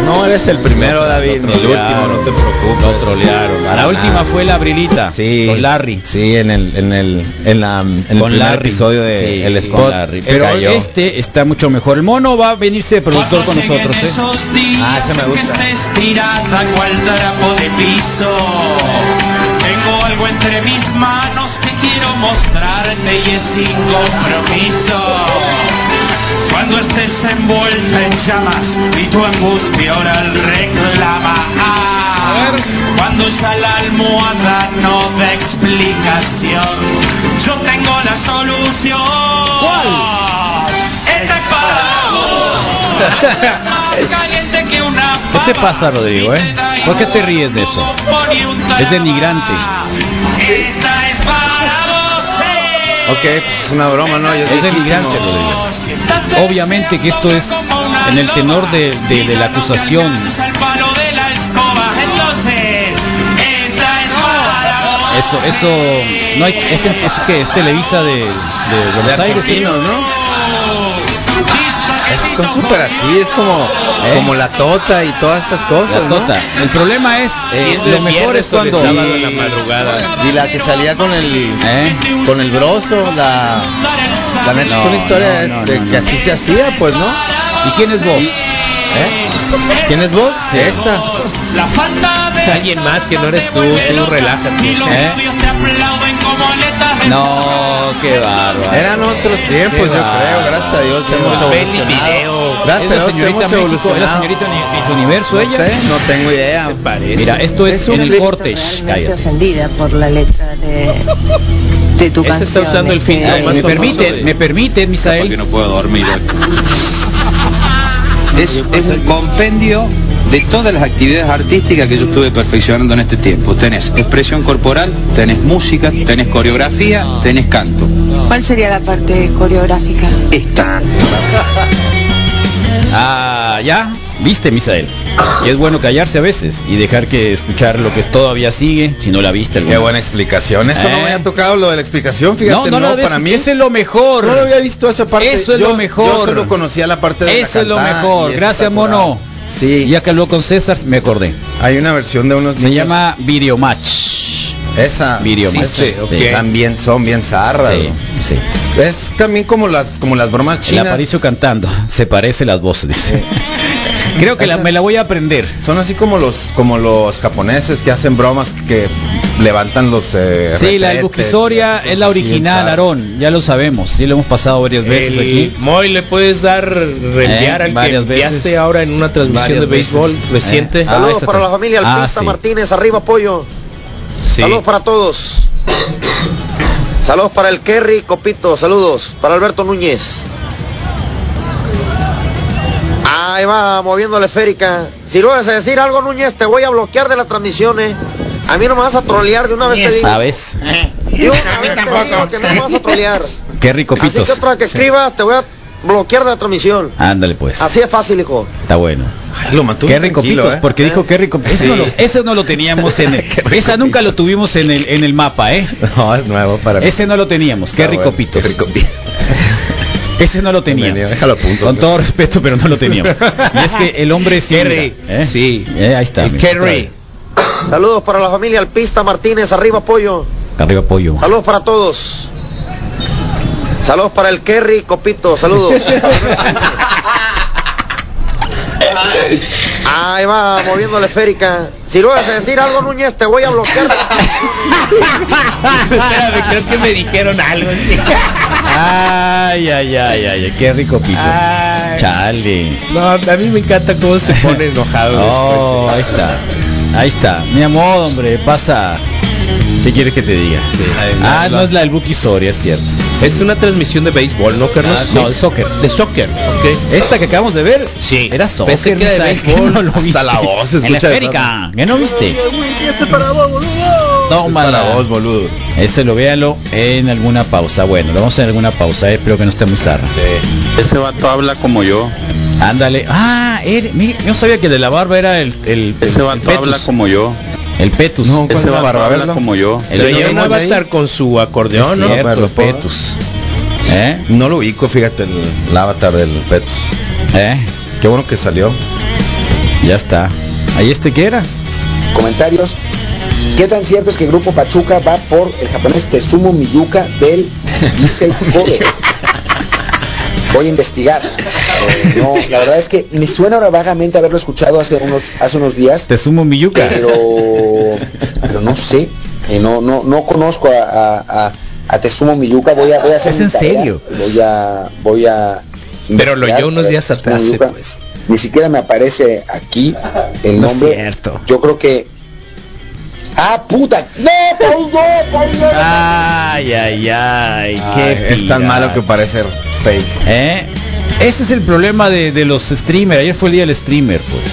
No eres el primero, Lo David, ni el último, no te preocupes. Lo trolearon. La nada. última fue la Brilita. Sí. Con Larry. Sí, en el, en el, en la, en el con primer Larry. episodio de Sí, El con Spot. Larry. Pero cayó. este está mucho mejor. El mono va a venirse de productor con nosotros, ¿eh? Ah, ese me gusta. estirada cual trapo de piso. Entre mis manos que quiero mostrarte y es sin compromiso. Cuando estés envuelta en llamas y tu angustia oral reclama. Ah, cuando ya la almohada no da explicación, yo tengo la solución. ¿Cuál? Esta es para vos. ¿Qué te pasa, Rodrigo? Eh? ¿Por qué te ríes de eso? Es denigrante. Ok, pues es una broma, ¿no? Yo es denigrante, Rodrigo. Obviamente que esto es en el tenor de, la acusación. Eso, eso, no hay, es, eso que es Televisa de, de Buenos Aires. Es- son súper así, es como, como la tota y todas esas cosas, ¿Eh? ¿no? tota. El problema es, eh, es lo mejor es cuando sábado en la madrugada. Y la que salía con el ¿Eh? con el broso, la la neta es No, una historia no, no, de no, que no. así se hacía, pues, ¿no? ¿Y quién es vos? ¿Eh? ¿Quién es vos? Esta. La falta de Alguien más que no eres tú, tú relájate. y ¿Eh? No, qué bárbaro. Eran otros tiempos, yo creo, gracias a Dios hemos evolucionado. Gracias ¿Es a la Dios señorita hemos México? ¿Es la evolucionado. señorita Miss Universo No ella? sé, no tengo idea. Se parece. Mira, esto es, en el clip corte. realmente Cállate. ofendida por la letra de, de tu Ese canción. está usando el este, filtro Ay, más me permiten, de- me permiten, Misael. no puedo dormir Es, es un compendio de todas las actividades artísticas que yo estuve perfeccionando en este tiempo. Tenés expresión corporal, tenés música, tenés coreografía, tenés canto. ¿Cuál sería la parte coreográfica? Esta. Ah, ya, viste, Misael. Que es bueno callarse a veces y dejar que escuchar lo que todavía sigue, si no la viste. alguna Qué vez. buena explicación. Eso no Eh. me había tocado lo de la explicación, fíjate, No, no, no, para mí. Ese es lo mejor. No lo había visto esa parte. Eso es Yo- lo mejor. Yo solo conocía la parte de la Eso es lo mejor. Gracias, mono. Sí. Ya que habló con César, me acordé. Hay una versión de unos Se niños- llama Video Match. esa Video sí, Match. sí, también son bien zarras. Sí. Es también como las como las bromas El chinas. Aparicio cantando. Se parece las voces, dice. Creo que la- me la voy a aprender. Son así como los como los japoneses que hacen bromas que levantan los eh, Sí, la Buquisoria cosas es la original. Aarón. Ya lo sabemos. Sí, lo hemos pasado varias veces El- aquí. Moy, ¿le puedes dar reenviar Eh, al que varias enviaste veces. ahora en una transmisión de béisbol veces. reciente? Eh. Ah, Saludos para la familia Ah, Alpista sí. Martínez, arriba pollo. Sí. Saludos para todos. Saludos para el Kerry Copito, saludos para Alberto Núñez. Ahí va, moviendo la esférica. Si no vas a decir algo, Núñez, te voy a bloquear de las transmisiones. A mí no me vas a trolear de una vez te digo. ¿Sabes? De una vez te digo que no me vas a trolear. Qué rico Así pitos. que otra que escribas, te voy a bloquear de la transmisión. Ándale pues. Así es fácil, hijo. Está bueno. Lo mantuvo Qué rico tranquilo, pitos, ¿eh? porque dijo qué rico. Ese, Sí. no lo, ese no lo teníamos en el, esa nunca lo tuvimos en el en el mapa, ¿eh? No, es nuevo para mí. Ese no lo teníamos. Qué bueno, pitos. Qué rico. Ese no lo tenía. Bienvenido, déjalo a punto. Con todo respeto, pero no lo teníamos. Y es que el hombre sí. Kerry, ¿eh? sí. Eh, ahí está. El Kerry. Saludos para la familia Alpista Martínez, arriba pollo. Arriba pollo. Saludos para todos. Saludos para el Kerry Copito, saludos. Ahí va, moviendo la esférica. Si no vas a decir algo, Núñez, te voy a bloquear. Espérame, creo que me dijeron algo así. Ay, ay, ay, ay, ay, qué rico pito. Ay. Chale. No, a mí me encanta cómo se pone enojado Oh, ahí está. Ahí está. Mi amor, hombre, pasa. ¿Qué quieres que te diga? ah, no es la del Buki Soria, es cierto. Es una transmisión de béisbol, ¿no, Carlos? Ah, no, de soccer. De soccer, ok. Esta que acabamos de ver, Sí. era soccer. Pensé que era de béisbol. no lo Hasta viste. la voz se En la escucha ¿qué no viste? Este para vos, boludo. Ese lo véalo en alguna pausa. Bueno, lo vamos a hacer en alguna pausa. eh, Espero que no esté muy zarra. Ese vato habla como yo. Ándale. Ah, er- mire, yo no sabía que el de la barba era el, el, Ese el- vato el habla como yo. El Petus. No, Ese ¿cuál vato barba? A verlo. como yo. El de ahí. avatar con su acordeón, ¿no? cierto, Pero el puedo. Petus. ¿Eh? No lo ubico, fíjate, el, el avatar del Petus. ¿Eh? Qué bueno que salió. Ya está. ¿Ahí este qué era? Comentarios. ¿Qué tan cierto es que el grupo Pachuca va por el japonés Tetsumo Miyuka del Issei Kobe? Voy a investigar. Eh, no, la verdad es que me suena ahora vagamente haberlo escuchado hace unos hace unos días, Te sumo Miyuka. pero pero no sé, Eh, no no no conozco a, a, a, a Tetsumo Miyuka. Voy a voy a hacer ¿Es mi en tarea. serio? Voy a voy a Pero lo oyó unos días atrás, pues. Ni siquiera me aparece aquí el No es nombre. cierto. Yo creo que Ah, puta. No, Paul, no, Paul, no. Ay, ay, ay. Qué Ay, es tan malo que parece fake. ¿Eh? Ese es el problema de, de los streamers. Ayer fue el día del streamer, pues.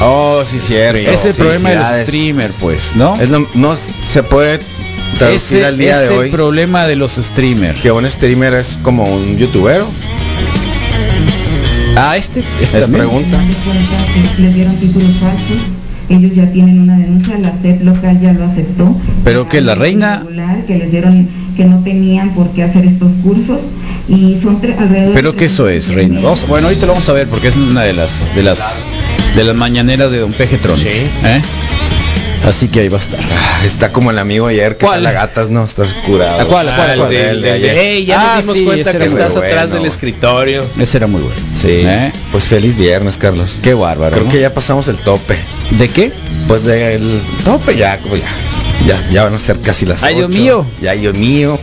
Oh, sí, cierto. Ese es el problema de los streamers, pues, ¿no? Es lo- no se puede traducir Ese al día es de el hoy problema de los streamers. que un streamer es como un youtubero. Ah, este, este Es también. pregunta. Les dieron títulos falsos ellos ya tienen una denuncia, la SEP local ya lo aceptó. Pero que la reina... Regular, que les dieron que no tenían por qué hacer estos cursos y son alrededor de Pero que eso es, Reina. Vamos- bueno, ahorita lo vamos a ver porque es una de las de las de las mañaneras de Don Pejetron. ¿eh? Así que ahí va a estar. Ah, Está como el amigo ayer que sale a gatas, no, estás curado. ¿A cuál, a cuál, Ah, cuál? el de de, ayer. "Ey, ya Ah, nos dimos sí, cuenta que estás atrás del escritorio. Ese era muy bueno. Sí. ¿Eh? Pues feliz viernes, Carlos. Qué bárbaro. Creo ¿no? que ya pasamos el tope. ¿De qué? Pues del tope ya, como ya. Ya, ya van a ser casi las Ay, Dios ocho. mío. Ya, Dios mío.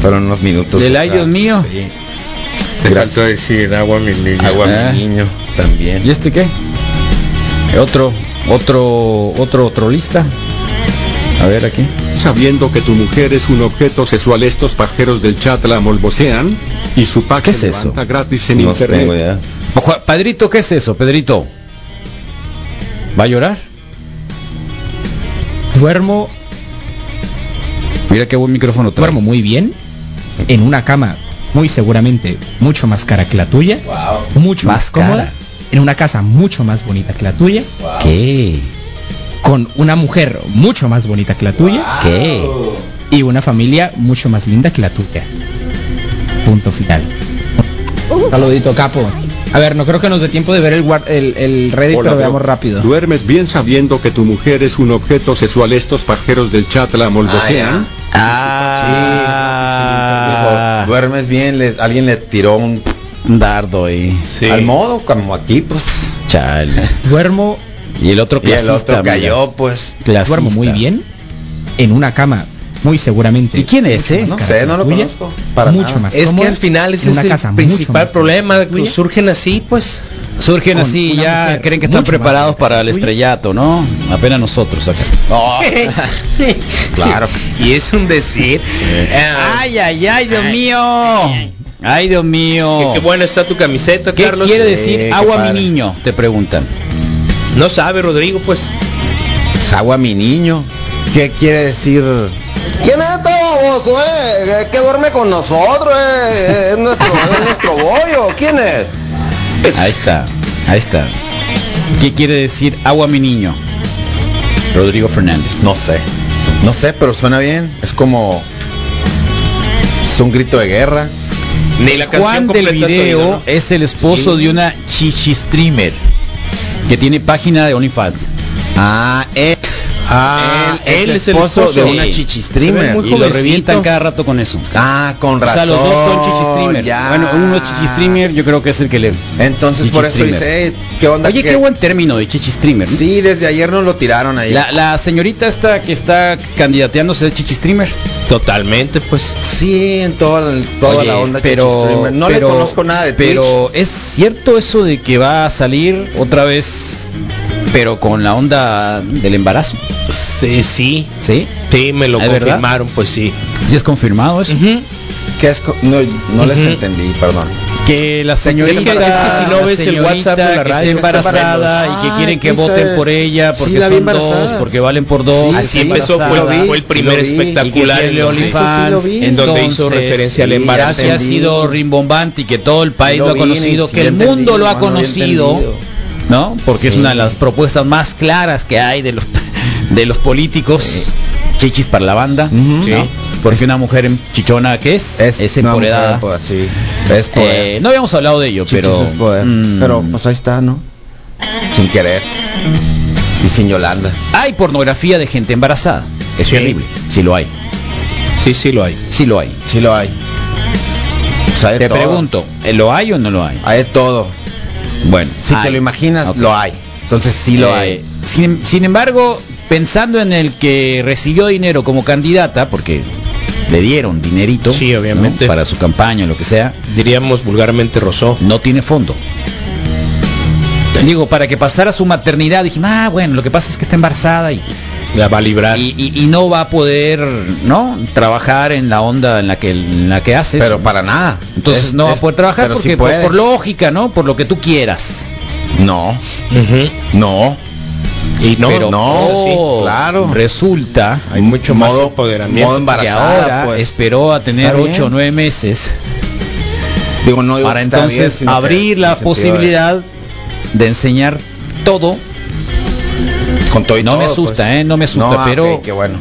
Fueron unos minutos. Del ay. Dios mío. Sí. Te Gracias. faltó decir agua mi niño. Agua Ah. mi niño también. ¿Y este qué? Otro, otro, otro, otro lista. A ver aquí. Sabiendo que tu mujer es un objeto sexual, estos pajeros del chat la molbocean y su pack ¿Qué se es eso? levanta gratis en No internet. tengo idea. Ojo, Pedrito, ¿qué es eso, Pedrito? ¿Va a llorar? Duermo, Mira qué buen micrófono trae. duermo muy bien en una cama muy seguramente mucho más cara que la tuya, mucho más, Más cómoda, cara. en una casa mucho más bonita que la tuya, ¿Qué? con una mujer mucho más bonita que la tuya, ¿Qué? y una familia mucho más linda que la tuya. Punto final. Saludito, capo. A ver, no creo que nos dé tiempo de ver el, guar- el, el Reddit, Hola, pero veamos rápido. Duermes bien sabiendo que tu mujer es un objeto sexual, estos pajeros del chat la molbocean. Ah, Dijo, duermes bien, le- alguien le tiró un dardo ahí. al modo, como aquí, pues. Chale. Duermo, Y el otro Y el clasista. otro mira. cayó, pues. Clasista. duermo muy bien en una cama muy seguramente. ¿Y quién es, eh? No sé, no lo tuya, conozco. Para mucho nada. más Es que al final ese es una el casa principal problema, que surgen así, pues. Surgen así, una ya mujer creen que están más preparados para el estrellato, ¿no? Apenas nosotros acá. No. claro. Y es un decir. Ah, Ay, ay, ay, Dios mío. Ay, Dios mío. que- qué buena está tu camiseta, ¿Qué Carlos. quiere Eh, decir qué agua mi niño? Te preguntan. No sabe, Rodrigo, pues. Pues agua mi niño. ¿Qué quiere decir? ¿Quién es este baboso, eh? Es que duerme con nosotros, eh. Es nuestro, es nuestro bollo. ¿Quién es? Ahí está, ahí está. ¿Qué quiere decir agua mi niño? Rodrigo Fernández. No sé. No sé, pero suena bien. Es como. Es un grito de guerra. Ni la canción Juan del video oído, ¿no? es el esposo Sí. de una chichi streamer que tiene página de OnlyFans. Ah, él. Ah, él, él es el esposo de una chichi streamer. y lo revientan cada rato con eso. Ah, con O razón. sea, los dos son chichi streamer. ya. Bueno, uno es chichi streamer, yo creo que es el que le. Entonces por eso dice, ¿qué onda? Oye, ¿Qué- qué buen término de chichi streamer. ¿no? Sí, desde ayer nos lo tiraron ahí. La, la señorita esta que está candidateándose es chichi streamer. Totalmente, pues. Sí, en toda, toda Oye, la onda pero. No pero- le conozco nada de Pero es cierto eso de que va a salir otra vez, pero con la onda del embarazo. Sí, sí. ¿Sí? Sí, me lo confirmaron, pues sí. ¿Sí es confirmado eso? Twitch. ¿Qué es co- no, no les entendí, perdón. Que la señorita, Es que- es que si no ves el WhatsApp de la que radio, está está embarazada y que Ah, quieren que quiso- voten por ella sí, porque vi son dos, porque valen por dos. Sí, Así empezó, fue, embarazada, fue el sí primer vi. espectacular y que en OnlyFans, sí vi. en donde hizo Entonces, referencia al sí, embarazo. Se ha sido rimbombante y que todo el país Sí lo, lo ha vi, conocido, sí que el mundo lo ha conocido. ¿no? Porque es Sí. una de las propuestas más claras que hay de los de los políticos. Chichis para la banda. ¿no? Porque una mujer en chichona que es, es, una empoderada. mujer, pues, sí. Es poder. Eh, no habíamos hablado de ello, Chichis pero es poder. mm, Pero pues ahí está, ¿no? Sin querer. Y sin Yolanda. hay pornografía de gente embarazada. Es Sí. terrible. Sí lo hay. Sí, sí lo hay. Sí lo hay. Sí lo hay. Pues hay de Te todo. pregunto, ¿eh, ¿lo hay o no lo hay? Hay de todo. Bueno, Si hay. te lo imaginas, lo hay. Entonces sí lo Eh, hay. Sin, sin embargo, pensando en el que recibió dinero como candidata, porque le dieron dinerito Sí, obviamente. ¿no? para su campaña o lo que sea, Diríamos vulgarmente rozó. no tiene fondo. Digo, para que pasara su maternidad, dije, ah, bueno, lo que pasa es que está embarazada y, La va a librar. y, y- y no va a poder, ¿no? Trabajar en la onda en la que, en la que hace. Pero para nada. Entonces Es- no va a poder trabajar porque sí por, lógica, ¿no? Por lo que tú quieras. No, no. Y no, pero no, sí, claro. resulta hay mucho más modo- empoderamiento. modo que embarazada, ahora pues. esperó a tener Está bien. 8 o 9 meses Digo, no digo para que bien, entonces que abrir la de- posibilidad de enseñar todo Con todo y no todo, me asusta, pues. ¿eh? No me asusta, No, ah, pero... qué bueno.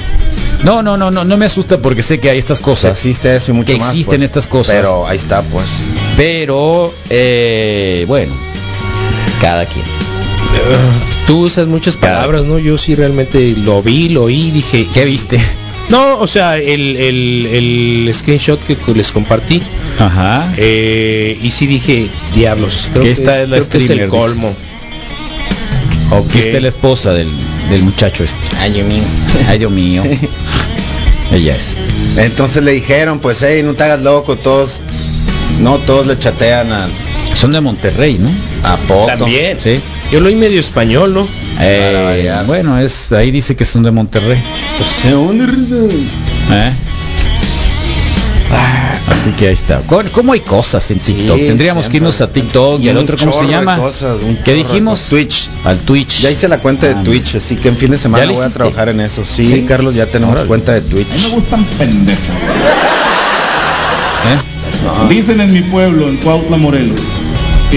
No, no, no, no, no me asusta porque sé que hay estas cosas. Existe eso y mucho que más, existen pues. estas cosas. Pero ahí está, pues. Pero, eh, bueno, cada quien. Tú usas muchas palabras, ¿no? Yo sí realmente lo vi, lo oí, dije... ¿Qué viste? No, o sea, el, el, el screenshot que les compartí. Ajá. eh, y sí dije, diablos. Creo Que es, es la creo que es el streamer, dice. colmo. Ok. Esta es la esposa del, del muchacho este. Ay, Dios mío. Ay, Dios mío. Ella es. Entonces le dijeron, pues, hey, no te hagas loco, todos, no, todos le chatean a, Son de Monterrey, ¿no? A poco. También. Sí. Yo lo oí medio español, ¿no? Eh, bueno, es ahí dice que son de Monterrey. ¿De dónde? ¿Eh? Así que ahí está. ¿Cómo- ¿Cómo hay cosas en TikTok? Sí, Tendríamos que irnos a TikTok y al Un otro, ¿cómo se llama? cosas, ¿Qué dijimos? Twitch. Al Twitch. Ya hice la cuenta de Ah, Twitch, así que en fin de semana ¿Ya la voy a trabajar en eso. Sí, ¿Sí? Carlos, ya tenemos Órale. cuenta de Twitch. A mí me gustan pendejos. ¿Eh? Dicen en mi pueblo, en Cuautla, Morelos.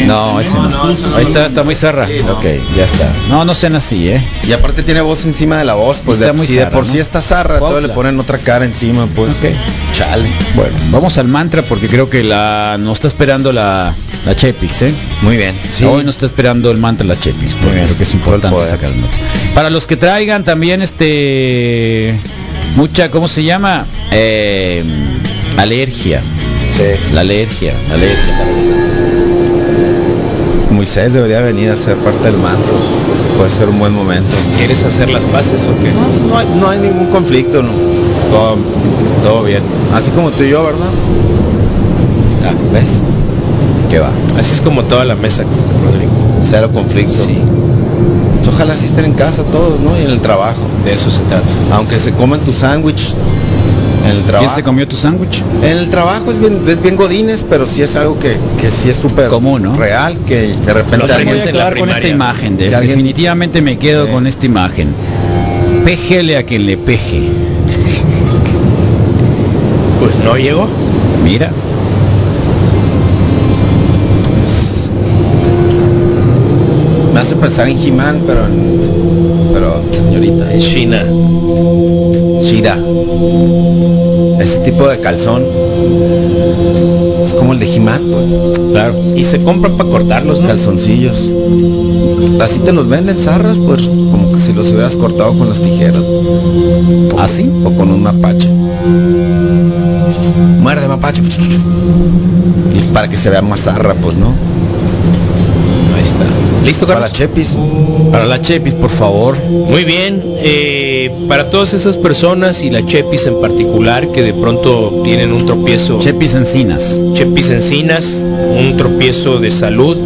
Que No, ese no. Ahí está, está muy zarra. Ok, ya está. No, no sean así, ¿eh? Y aparte tiene voz encima de la voz, pues Está de, muy si de zarra, por sí está zarra, todo le ponen otra cara encima, pues. Ok. Chale. Bueno, vamos al mantra porque creo que la nos está esperando la, la Chepix, ¿eh? Muy bien. Sí. Hoy nos está esperando el mantra la Chepix, porque bien. creo que es importante sacar el nota. Para los que traigan también este mucha, ¿cómo se llama? Eh, alergia. Sí. La alergia, la alergia. Moisés debería venir a ser parte del mantra. Puede ser un buen momento. ¿Quieres hacer las paces o qué? No, no hay, no hay ningún conflicto, ¿no? Todo, todo bien. Así como tú y yo, ¿verdad? Está, ¿ves? ¿Qué va? Así es como toda la mesa, Rodrigo. Cero conflicto. Sí. Ojalá sí estén en casa todos, ¿no? Y en el trabajo. De eso se trata. Aunque se coman tu sándwich en el ¿Quién trabajo. se comió tu sándwich? En el trabajo es bien, es bien godines, pero sí es algo que, que sí es súper Común, ¿no? real, que de repente Lo alguien... en la con esta imagen, de- Que alguien- definitivamente me quedo Sí. con esta imagen. Péjele a quien le peje. Pues no llegó. Mira. Me hace pensar en He-Man, pero en- pero señorita, Es China. Shira. Tipo de calzón. Es como el de He-Man, pues. Claro. Y se compran para cortarlos, ¿no? Calzoncillos. Así te los venden zarras, pues como que si los hubieras cortado con las tijeras. ¿Así? O con un mapache. Muerde mapache. Y para que se vea más zarra, pues, ¿no? Ahí está. ¿Listo, Para la? Chepis. Para la Chepis, por favor. Muy bien, eh, para todas esas personas y la Chepis en particular que de pronto tienen un tropiezo, Chepis Encinas. Chepis Encinas, un tropiezo de salud,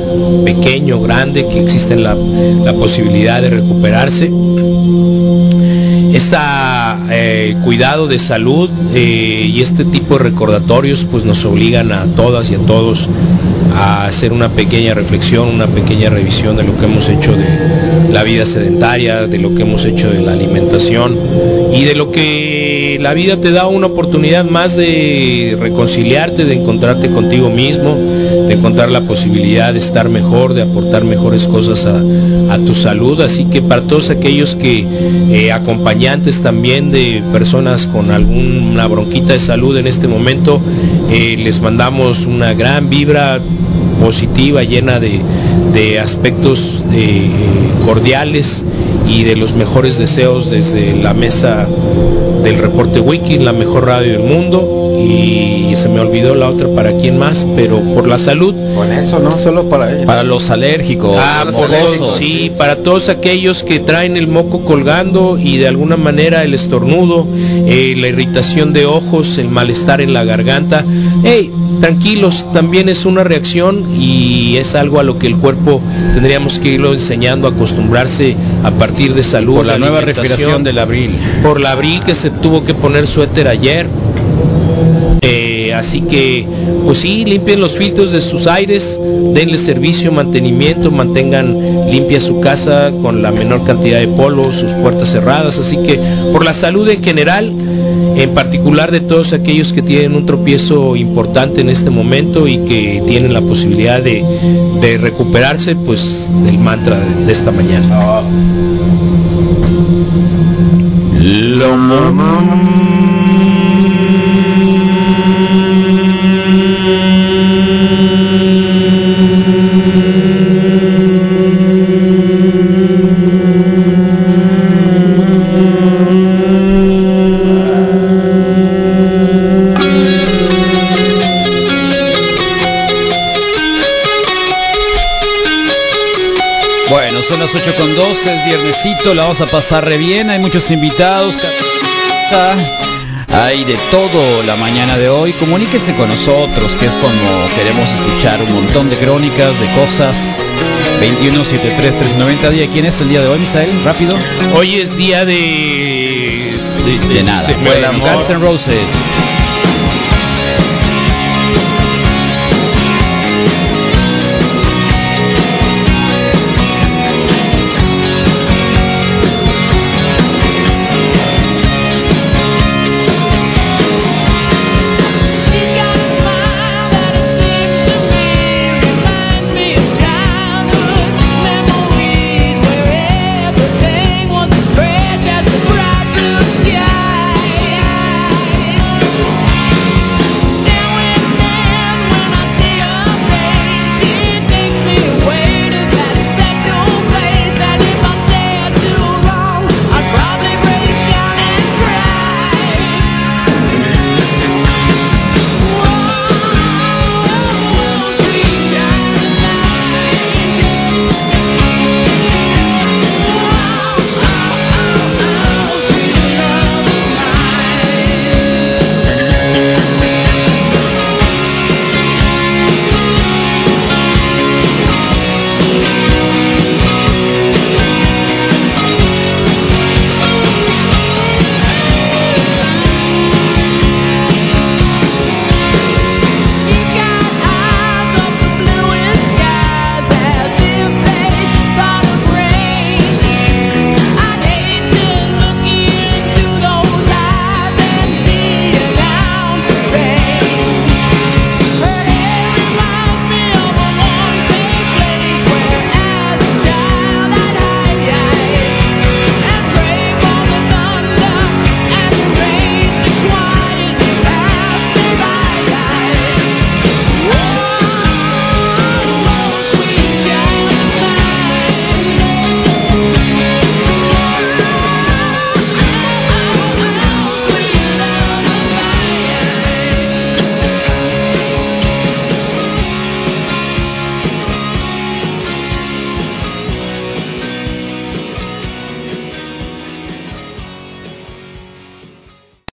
pequeño, grande, que existe la, la posibilidad de recuperarse. Esa eh, cuidado de salud eh, y este tipo de recordatorios pues nos obligan a todas y a todos a hacer una pequeña reflexión, una pequeña revisión de lo que hemos hecho de la vida sedentaria, de lo que hemos hecho de la alimentación y de lo que la vida te da una oportunidad más de reconciliarte, de encontrarte contigo mismo, de encontrar la posibilidad de estar mejor, de aportar mejores cosas a, a tu salud. Así que para todos aquellos que eh, acompañantes también de personas con alguna bronquita de salud en este momento, eh, les mandamos una gran vibra positiva, llena de, de aspectos eh, cordiales y de los mejores deseos desde la mesa del reporte wiki, la mejor radio del mundo y se me olvidó la otra para quién más, pero por la salud. Con eso, no solo para ella. Para los alérgicos. Ah, los todos, sí, para todos aquellos que traen el moco colgando y de alguna manera el estornudo, eh, la irritación de ojos, el malestar en la garganta. Hey, tranquilos, también es una reacción y es algo a lo que el cuerpo tendríamos que irlo enseñando a acostumbrarse a partir de salud. Por la nueva respiración del abril. por la abril que se tuvo que poner suéter ayer. Eh, así que, pues sí, limpien los filtros de sus aires, denle servicio, mantenimiento, mantengan limpia su casa con la menor cantidad de polvo, sus puertas cerradas. Así que, por la salud en general, en particular de todos aquellos que tienen un tropiezo importante en este momento y que tienen la posibilidad de, recuperarse, pues el mantra de, de esta mañana. 8 con 12, es viernesito, la vamos a pasar re bien, hay muchos invitados, hay de todo la mañana de hoy, comuníquese con nosotros, que es como queremos escuchar un montón de crónicas, de cosas. 21 73 390 día. ¿Quién es el día de hoy, Misael? Rápido. Hoy es día de... De nada. se me- Bueno, amor. Guns N' Roses.